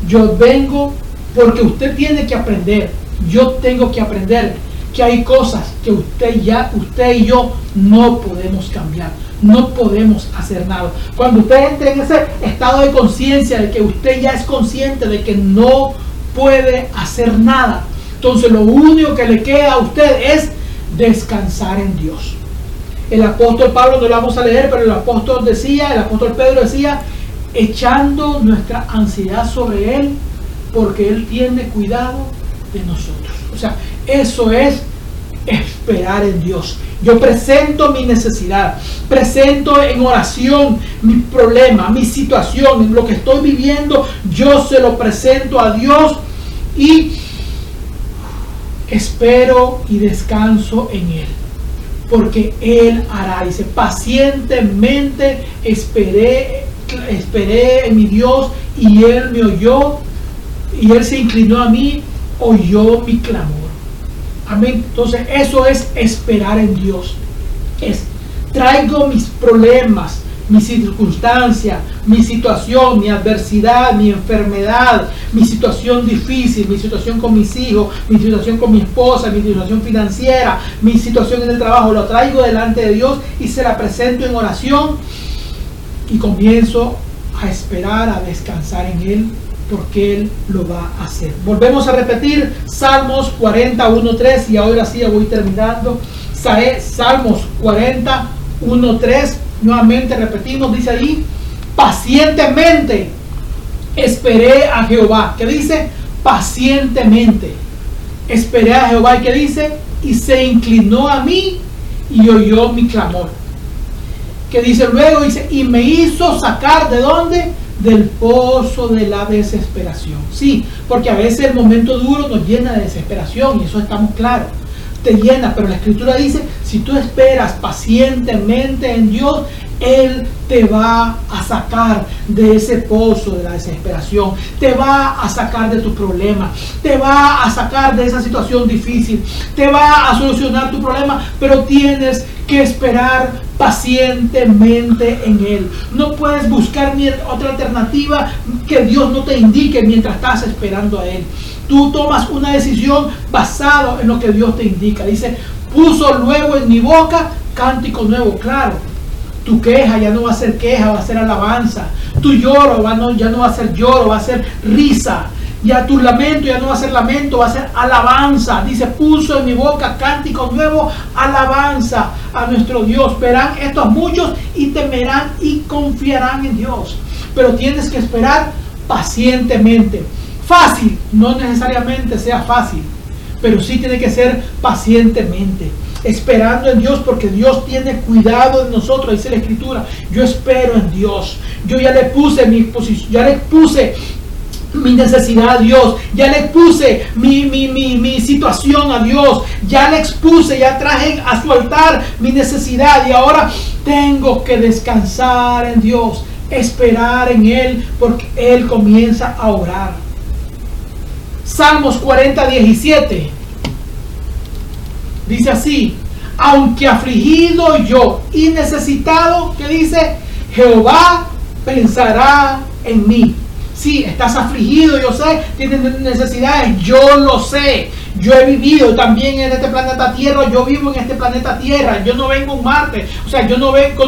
Yo vengo porque usted tiene que aprender, yo tengo que aprender que hay cosas que usted ya, usted y yo no podemos cambiar, no podemos hacer nada. Cuando usted entre en ese estado de conciencia de que usted ya es consciente de que no puede hacer nada, entonces lo único que le queda a usted es descansar en Dios. El apóstol Pablo no lo vamos a leer, pero el apóstol decía, el apóstol Pedro decía, echando nuestra ansiedad sobre Él, porque Él tiene cuidado de nosotros. O sea, eso es esperar en Dios. Yo presento mi necesidad, presento en oración mi problema, mi situación, lo que estoy viviendo, yo se lo presento a Dios y espero y descanso en Él porque Él hará. Dice, pacientemente esperé, esperé en mi Dios y Él me oyó y Él se inclinó a mí, oyó mi clamor. Amén. Entonces eso es esperar en Dios. Es, traigo mis problemas, mi circunstancia, mi situación, mi adversidad, mi enfermedad, mi situación difícil, mi situación con mis hijos, mi situación con mi esposa, mi situación financiera, mi situación en el trabajo, lo traigo delante de Dios y se la presento en oración y comienzo a esperar, a descansar en Él, porque Él lo va a hacer. Volvemos a repetir Salmos 41.3 y ahora sí voy terminando. Salmos 41.3 Nuevamente repetimos, dice ahí, pacientemente esperé a Jehová. ¿Qué dice? Pacientemente. Esperé a Jehová y que dice, y se inclinó a mí y oyó mi clamor. Que dice luego, dice, y me hizo sacar de dónde? Del pozo de la desesperación. Sí, porque a veces el momento duro nos llena de desesperación y eso estamos claros te llena, pero la escritura dice, si tú esperas pacientemente en Dios, Él te va a sacar de ese pozo de la desesperación, te va a sacar de tu problema, te va a sacar de esa situación difícil, te va a solucionar tu problema, pero tienes que esperar pacientemente en Él. No puedes buscar ni otra alternativa que Dios no te indique mientras estás esperando a Él. Tú tomas una decisión basado en lo que Dios te indica. Dice, puso luego en mi boca cántico nuevo, claro. Tu queja ya no va a ser queja, va a ser alabanza. Tu lloro ya no va a ser lloro, va a ser risa. Ya tu lamento ya no va a ser lamento, va a ser alabanza. Dice, puso en mi boca cántico nuevo, alabanza a nuestro Dios. Verán estos muchos y temerán y confiarán en Dios. Pero tienes que esperar pacientemente. Fácil, no necesariamente sea fácil, pero sí tiene que ser pacientemente, esperando en Dios, porque Dios tiene cuidado de nosotros, dice la Escritura. Yo espero en Dios. Yo ya le puse mi posición, ya le puse mi necesidad a Dios, ya le expuse mi, mi, mi, mi, situación a Dios, ya le expuse, ya traje a su altar mi necesidad y ahora tengo que descansar en Dios, esperar en Él, porque Él comienza a orar. Salmos 40, 17. Dice así, aunque afligido yo y necesitado, que dice, Jehová pensará en mí. Sí, estás afligido, yo sé, tienes necesidades, yo lo sé. Yo he vivido también en este planeta Tierra, yo vivo en este planeta Tierra, yo no vengo un Marte, o sea, yo no vengo,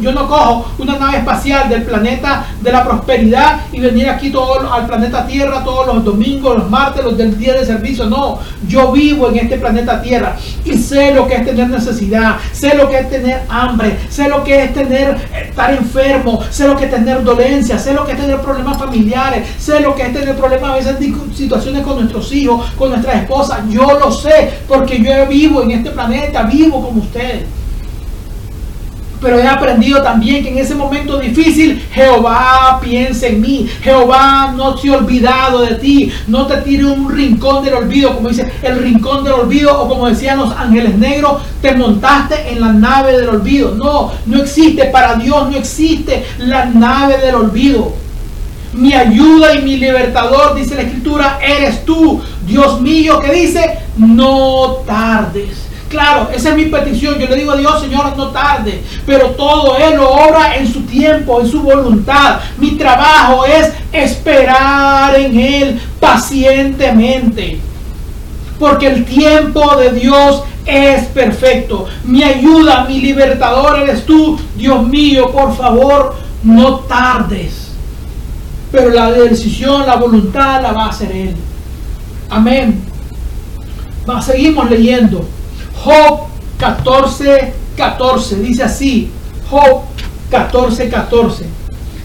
yo no cojo una nave espacial del planeta de la prosperidad y venir aquí todo al planeta Tierra todos los domingos, los martes, los del día de servicio, no, yo vivo en este planeta Tierra y sé lo que es tener necesidad, sé lo que es tener hambre, sé lo que es tener estar enfermo, sé lo que es tener dolencia, sé lo que es tener problemas familiares, sé lo que es tener problemas a veces situaciones con nuestros hijos, con nuestras esposas yo lo sé, porque yo vivo en este planeta, vivo como ustedes. Pero he aprendido también que en ese momento difícil Jehová piensa en mí. Jehová no se ha olvidado de ti. No te tire un rincón del olvido, como dice el rincón del olvido, o como decían los ángeles negros, te montaste en la nave del olvido. No, no existe para Dios, no existe la nave del olvido mi ayuda y mi libertador, dice la escritura, eres tú, Dios mío, que dice, no tardes. Claro, esa es mi petición. Yo le digo a Dios, Señor, no tarde. Pero todo Él lo obra en su tiempo, en su voluntad. Mi trabajo es esperar en Él pacientemente. Porque el tiempo de Dios es perfecto. Mi ayuda, mi libertador eres tú. Dios mío, por favor, no tardes pero la decisión, la voluntad la va a hacer Él. Amén. Va, seguimos leyendo. Job 14, 14. Dice así. Job 14, 14.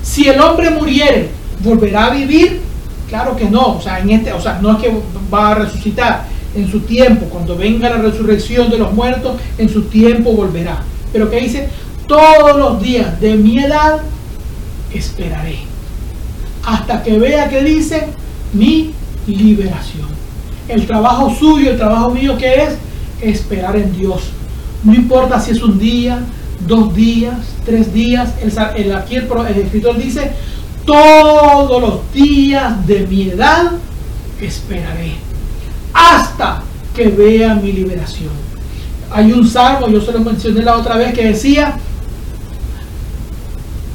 Si el hombre muriere, ¿volverá a vivir? Claro que no. O sea, en este, o sea, no es que va a resucitar. En su tiempo, cuando venga la resurrección de los muertos, en su tiempo volverá. Pero que dice, todos los días de mi edad esperaré hasta que vea que dice mi liberación. El trabajo suyo, el trabajo mío que es esperar en Dios. No importa si es un día, dos días, tres días. El, aquí el, escritor dice, todos los días de mi edad esperaré hasta que vea mi liberación. Hay un salmo, yo se lo mencioné la otra vez, que decía,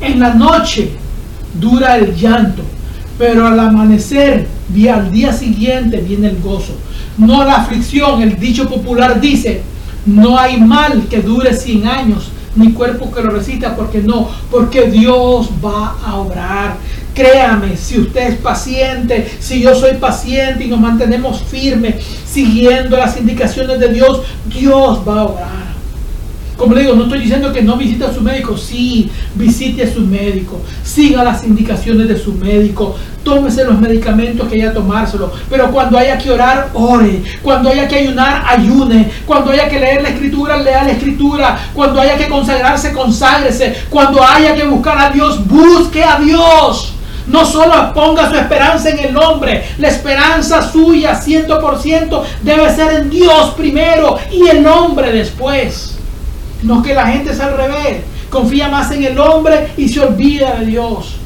en la noche dura el llanto, pero al amanecer y al día siguiente viene el gozo. No la aflicción, el dicho popular dice, no hay mal que dure 100 años, ni cuerpo que lo resista, porque no, porque Dios va a obrar. Créame, si usted es paciente, si yo soy paciente y nos mantenemos firmes, siguiendo las indicaciones de Dios, Dios va a obrar. Como le digo, no estoy diciendo que no visite a su médico, sí, visite a su médico, siga las indicaciones de su médico, tómese los medicamentos que haya tomárselo, pero cuando haya que orar, ore, cuando haya que ayunar, ayune, cuando haya que leer la escritura, lea la escritura, cuando haya que consagrarse, conságrese, cuando haya que buscar a Dios, busque a Dios. No solo ponga su esperanza en el hombre, la esperanza suya 100% debe ser en Dios primero y el hombre después. No que la gente sea al revés. Confía más en el hombre y se olvida de Dios.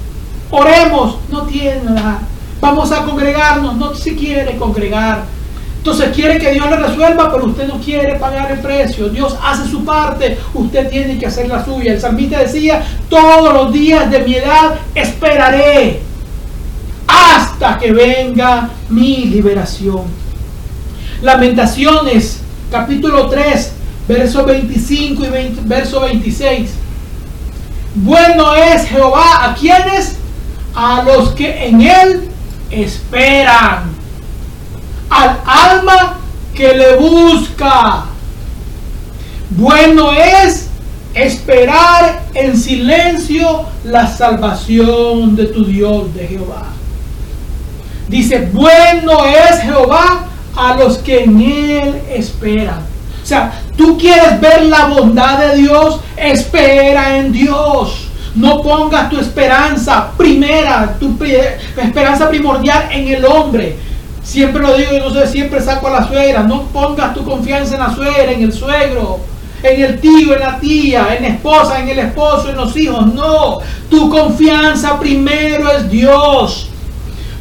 Oremos, no tiene nada. Vamos a congregarnos, no se quiere congregar. Entonces quiere que Dios le resuelva, pero usted no quiere pagar el precio. Dios hace su parte, usted tiene que hacer la suya. El salmista decía, todos los días de mi edad esperaré hasta que venga mi liberación. Lamentaciones, capítulo 3, verso 25 y verso 26. Bueno es Jehová a quienes, a los que en él esperan, al alma que le busca. Bueno es esperar en silencio la salvación de tu Dios, de Jehová. Dice, bueno es Jehová a los que en Él esperan. O sea, tú quieres ver la bondad de Dios, espera en Dios. No pongas tu esperanza primera, tu esperanza primordial en el hombre. Siempre lo digo y no sé, siempre saco a la suegra. No pongas tu confianza en la suegra, en el suegro, en el tío, en la tía, en la esposa, en el esposo, en los hijos. No, tu confianza primero es Dios.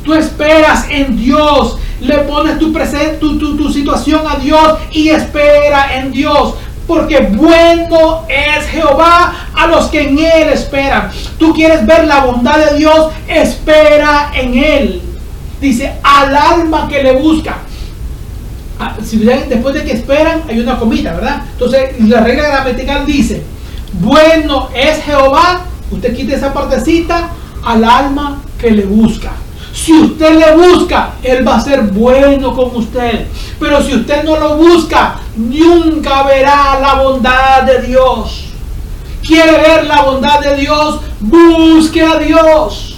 Tú esperas en Dios, le pones tu, presente, tu, tu situación a Dios y espera en Dios porque bueno es Jehová a los que en Él esperan. Tú quieres ver la bondad de Dios, espera en Él. Dice, al alma que le busca. Ah, después de que esperan, hay una comida, ¿verdad? Entonces, la regla gramatical dice, bueno es Jehová, usted quita esa partecita, al alma que le busca. Si usted le busca, Él va a ser bueno con usted. Pero si usted no lo busca, nunca verá la bondad de Dios. ¿Quiere ver la bondad de Dios? Busque a Dios.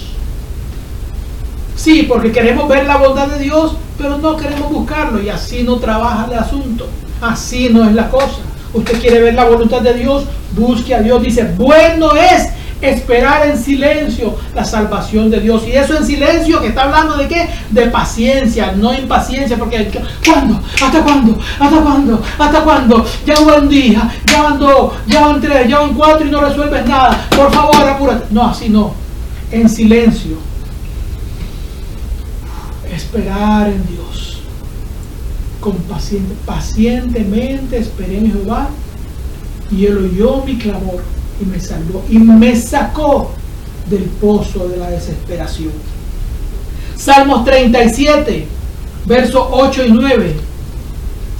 Sí, porque queremos ver la bondad de Dios, pero no queremos buscarlo. Y así no trabaja el asunto. Así no es la cosa. Usted quiere ver la voluntad de Dios, busque a Dios. Dice, bueno es esperar en silencio la salvación de Dios. Y eso en silencio que está hablando de qué? De paciencia, no impaciencia, porque ¿cuándo? ¿Hasta cuándo? ¿Hasta cuándo? ¿Hasta cuándo? Ya un día, ya van dos, ya van tres, ya van cuatro y no resuelves nada. Por favor, apúrate. No, así no. En silencio. Esperar en Dios. Con paciente, pacientemente esperé en Jehová y él oyó mi clamor y me salvó y me sacó del pozo de la desesperación. Salmos 37, versos 8 y 9.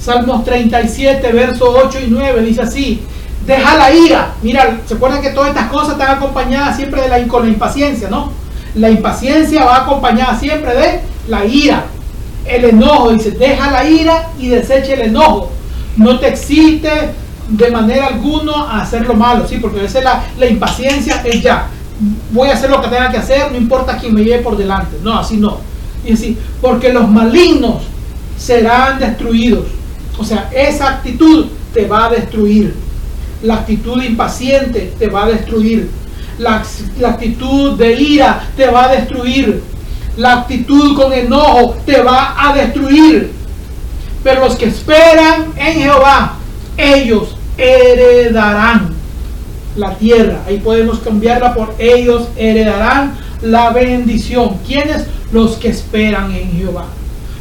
Salmos 37, versos 8 y 9 dice así, deja la ira. Mira, se acuerdan que todas estas cosas están acompañadas siempre de la, con la impaciencia, ¿no? La impaciencia va acompañada siempre de la ira. El enojo, dice, deja la ira y desecha el enojo. No te existe de manera alguna a hacer lo malo, ¿sí? Porque a veces la, la impaciencia es ya, voy a hacer lo que tenga que hacer, no importa quién me lleve por delante. No, así no. Y así, porque los malignos serán destruidos. O sea, esa actitud te va a destruir. La actitud impaciente te va a destruir. La, la, actitud de ira te va a destruir. La actitud con enojo te va a destruir. Pero los que esperan en Jehová, ellos heredarán la tierra. Ahí podemos cambiarla por ellos heredarán la bendición. ¿Quiénes? Los que esperan en Jehová.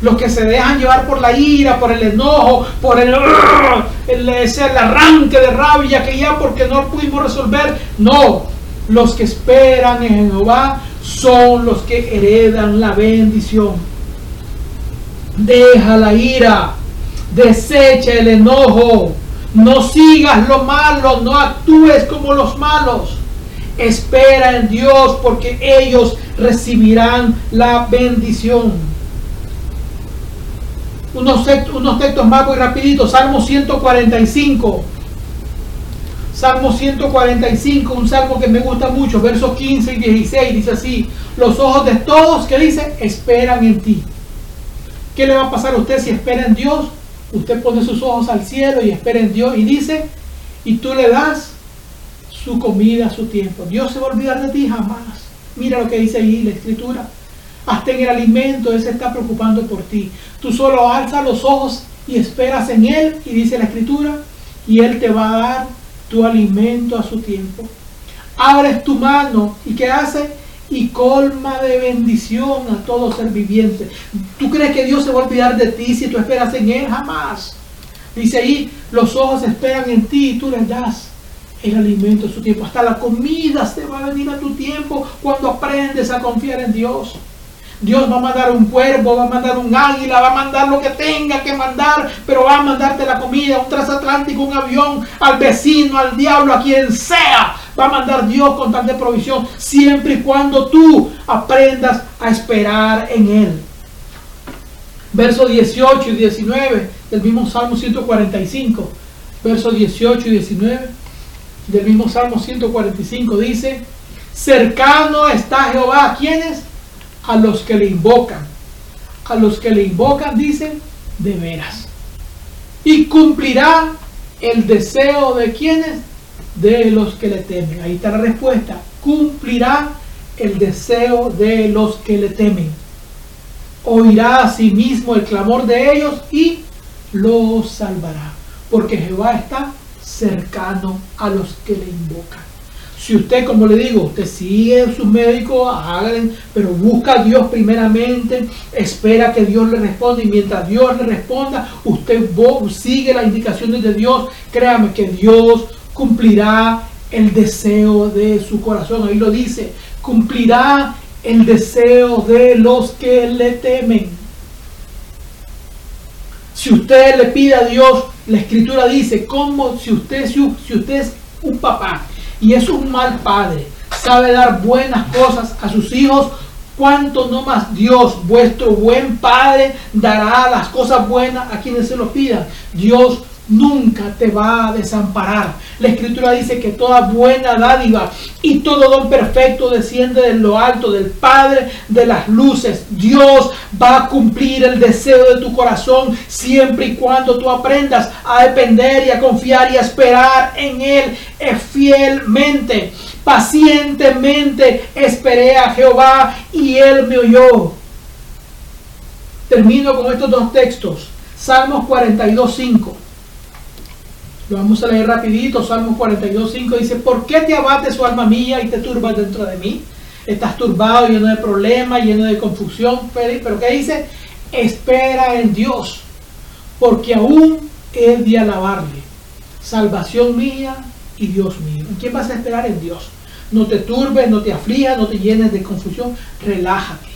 Los que se dejan llevar por la ira, por el enojo, por el, el, ese, el arranque de rabia que ya porque no pudimos resolver. No, los que esperan en Jehová son los que heredan la bendición. Deja la ira, desecha el enojo, no sigas lo malo, no actúes como los malos. Espera en Dios porque ellos recibirán la bendición. Unos, textos más muy rapiditos. Salmo 145. Salmo 145, un salmo que me gusta mucho, versos 15 y 16, dice así, los ojos de todos que dice, esperan en ti. ¿Qué le va a pasar a usted si espera en Dios? Usted pone sus ojos al cielo y espera en Dios y dice, y tú le das su comida, su tiempo. Dios se va a olvidar de ti jamás. Mira lo que dice ahí la escritura. Hasta en el alimento Él se está preocupando por ti. Tú solo alza los ojos y esperas en Él y dice la escritura y Él te va a dar tu alimento a su tiempo. Abres tu mano y ¿qué hace? Y colma de bendición a todo ser viviente. ¿Tú crees que Dios se va a olvidar de ti si tú esperas en Él? Jamás. Dice ahí, los ojos esperan en ti y tú les das el alimento a su tiempo. Hasta la comida se va a venir a tu tiempo cuando aprendes a confiar en Dios. Dios va a mandar un cuervo, va a mandar un águila, va a mandar lo que tenga que mandar, pero va a mandarte la comida, un transatlántico, un avión, al vecino, al diablo, a quien sea. Va a mandar Dios con tal de provisión, siempre y cuando tú aprendas a esperar en Él. Versos 18 y 19 del mismo Salmo 145. Versos 18 y 19 del mismo Salmo 145 dice, cercano está Jehová. ¿Quiénes? a los que le invocan. A los que le invocan, dicen, de veras. Y cumplirá el deseo de quienes? De los que le temen. Ahí está la respuesta. Cumplirá el deseo de los que le temen. Oirá a sí mismo el clamor de ellos y los salvará. Porque Jehová está cercano a los que le invocan. Si usted, como le digo, usted sigue a sus médicos, hagan, pero busca a Dios primeramente, espera que Dios le responda y mientras Dios le responda, usted sigue las indicaciones de Dios, créame que Dios cumplirá el deseo de su corazón. Ahí lo dice, cumplirá el deseo de los que le temen. Si usted le pide a Dios, la escritura dice, como si usted, si usted es un papá y es un mal padre, sabe dar buenas cosas a sus hijos, cuánto no más Dios, vuestro buen Padre, dará las cosas buenas a quienes se lo pidan. Dios nunca te va a desamparar. La escritura dice que toda buena dádiva y todo don perfecto desciende de lo alto del Padre de las luces. Dios va a cumplir el deseo de tu corazón siempre y cuando tú aprendas a depender y a confiar y a esperar en Él fielmente. Pacientemente esperé a Jehová y Él me oyó. Termino con estos dos textos. Salmos 42, 5. Lo vamos a leer rapidito, Salmos 42, 5 dice, ¿por qué te abates, su alma mía, y te turbas dentro de mí? Estás turbado, lleno de problemas, lleno de confusión, pero ¿qué dice? Espera en Dios, porque aún he de alabarle. Salvación mía y Dios mío. ¿En quién vas a esperar? En Dios. No te turbes, no te aflijas, no te llenes de confusión. Relájate,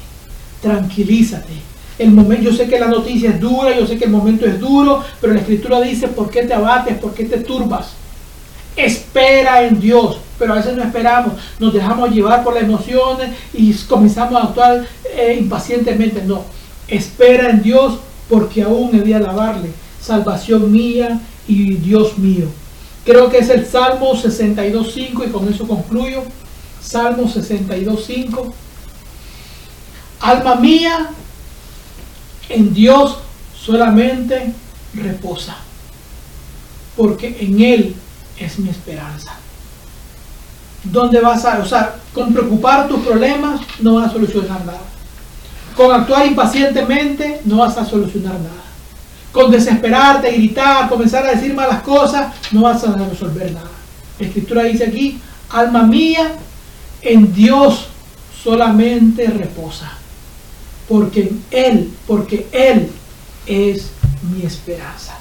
tranquilízate el momento, yo sé que la noticia es dura, yo sé que el momento es duro, pero la escritura dice, ¿por qué te abates? ¿Por qué te turbas? Espera en Dios, pero a veces no esperamos, nos dejamos llevar por las emociones y comenzamos a actuar eh, impacientemente. No, espera en Dios porque aún he de alabarle, salvación mía y Dios mío. Creo que es el Salmo 62.5 y con eso concluyo. Salmo 62.5. Alma mía, en Dios solamente reposa, porque en Él es mi esperanza. ¿Dónde vas a, o sea, con preocupar tus problemas no vas a solucionar nada. Con actuar impacientemente no vas a solucionar nada. Con desesperarte, gritar, comenzar a decir malas cosas, no vas a resolver nada. La escritura dice aquí, alma mía, en Dios solamente reposa porque Él, porque Él es mi esperanza.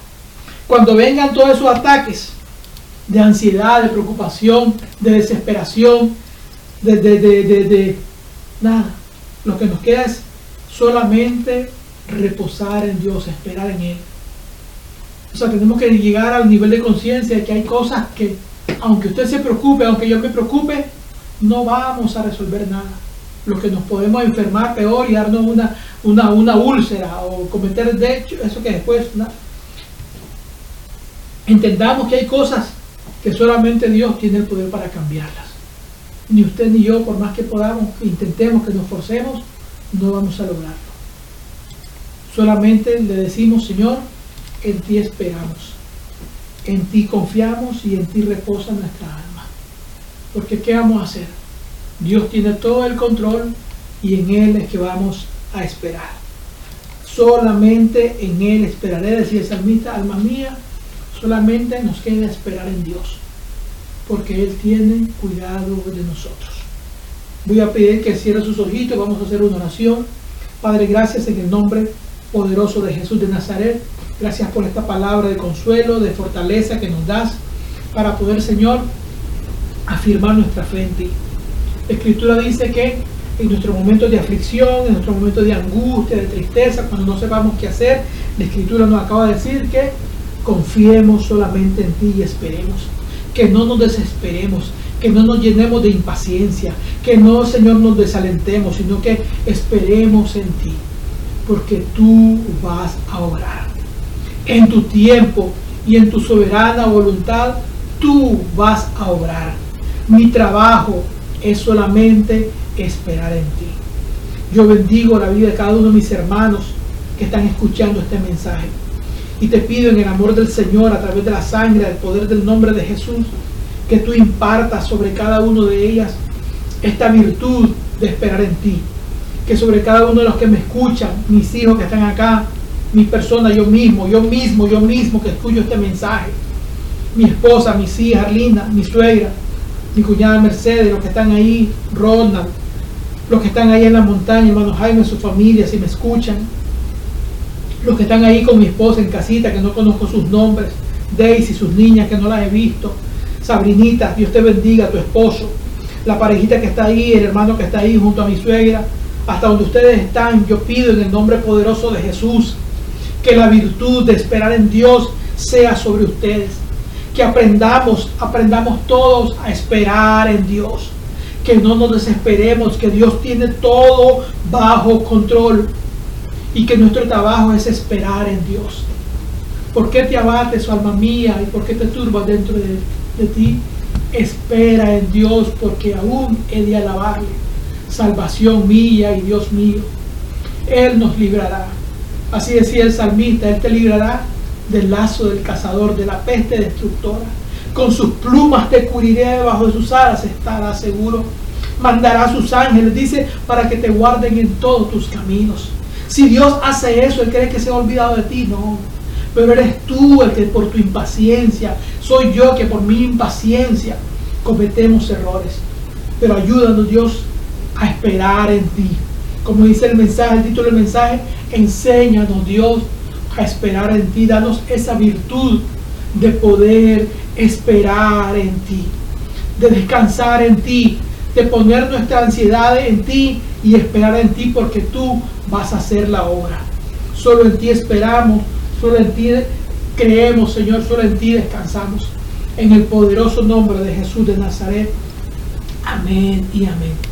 Cuando vengan todos esos ataques de ansiedad, de preocupación, de desesperación, de, de, de, de nada, lo que nos queda es solamente reposar en Dios, esperar en Él. O sea, tenemos que llegar al nivel de conciencia de que hay cosas que, aunque usted se preocupe, aunque yo me preocupe, no vamos a resolver nada los que nos podemos enfermar peor y darnos una, una, una úlcera o cometer de hecho, eso que después entendamos que hay cosas que solamente Dios tiene el poder para cambiarlas. Ni usted ni yo, por más que podamos, intentemos que nos forcemos, no vamos a lograrlo. Solamente le decimos, Señor, en ti esperamos, en ti confiamos y en ti reposa nuestra alma. Porque ¿qué vamos a hacer? Dios tiene todo el control y en Él es que vamos a esperar. Solamente en Él esperaré, decía el salmista, alma mía, solamente nos queda esperar en Dios, porque Él tiene cuidado de nosotros. Voy a pedir que cierre sus ojitos, vamos a hacer una oración. Padre, gracias en el nombre poderoso de Jesús de Nazaret. Gracias por esta palabra de consuelo, de fortaleza que nos das para poder, Señor, afirmar nuestra fe en ti. La escritura dice que en nuestros momentos de aflicción, en nuestros momentos de angustia, de tristeza, cuando no sepamos qué hacer, la escritura nos acaba de decir que confiemos solamente en ti y esperemos. Que no nos desesperemos, que no nos llenemos de impaciencia, que no, Señor, nos desalentemos, sino que esperemos en ti, porque tú vas a orar. En tu tiempo y en tu soberana voluntad, tú vas a obrar. Mi trabajo, es solamente esperar en ti. Yo bendigo la vida de cada uno de mis hermanos que están escuchando este mensaje. Y te pido en el amor del Señor, a través de la sangre, el poder del nombre de Jesús, que tú impartas sobre cada uno de ellas esta virtud de esperar en ti. Que sobre cada uno de los que me escuchan, mis hijos que están acá, mi persona, yo mismo, yo mismo, yo mismo que escucho este mensaje, mi esposa, mis hijas, Linda, mi suegra, mi cuñada Mercedes, los que están ahí, Ronald, los que están ahí en la montaña, hermano Jaime, su familia, si me escuchan, los que están ahí con mi esposa en casita, que no conozco sus nombres, Daisy, sus niñas, que no las he visto, Sabrinita, Dios te bendiga, tu esposo, la parejita que está ahí, el hermano que está ahí junto a mi suegra, hasta donde ustedes están, yo pido en el nombre poderoso de Jesús que la virtud de esperar en Dios sea sobre ustedes. Que aprendamos, aprendamos todos a esperar en Dios. Que no nos desesperemos, que Dios tiene todo bajo control. Y que nuestro trabajo es esperar en Dios. ¿Por qué te abates, alma mía? ¿Y por qué te turbas dentro de, de ti? Espera en Dios, porque aún he de alabarle. Salvación mía y Dios mío. Él nos librará. Así decía el salmista, Él te librará del lazo del cazador, de la peste destructora. Con sus plumas te cubriré debajo de sus alas, estará seguro. Mandará a sus ángeles, dice, para que te guarden en todos tus caminos. Si Dios hace eso, Él cree que se ha olvidado de ti, no. Pero eres tú el que por tu impaciencia, soy yo que por mi impaciencia cometemos errores. Pero ayúdanos Dios a esperar en ti. Como dice el mensaje, el título del mensaje, enséñanos Dios a esperar en ti, danos esa virtud de poder esperar en ti, de descansar en ti, de poner nuestra ansiedad en ti y esperar en ti porque tú vas a hacer la obra. Solo en ti esperamos, solo en ti creemos, Señor, solo en ti descansamos. En el poderoso nombre de Jesús de Nazaret. Amén y amén.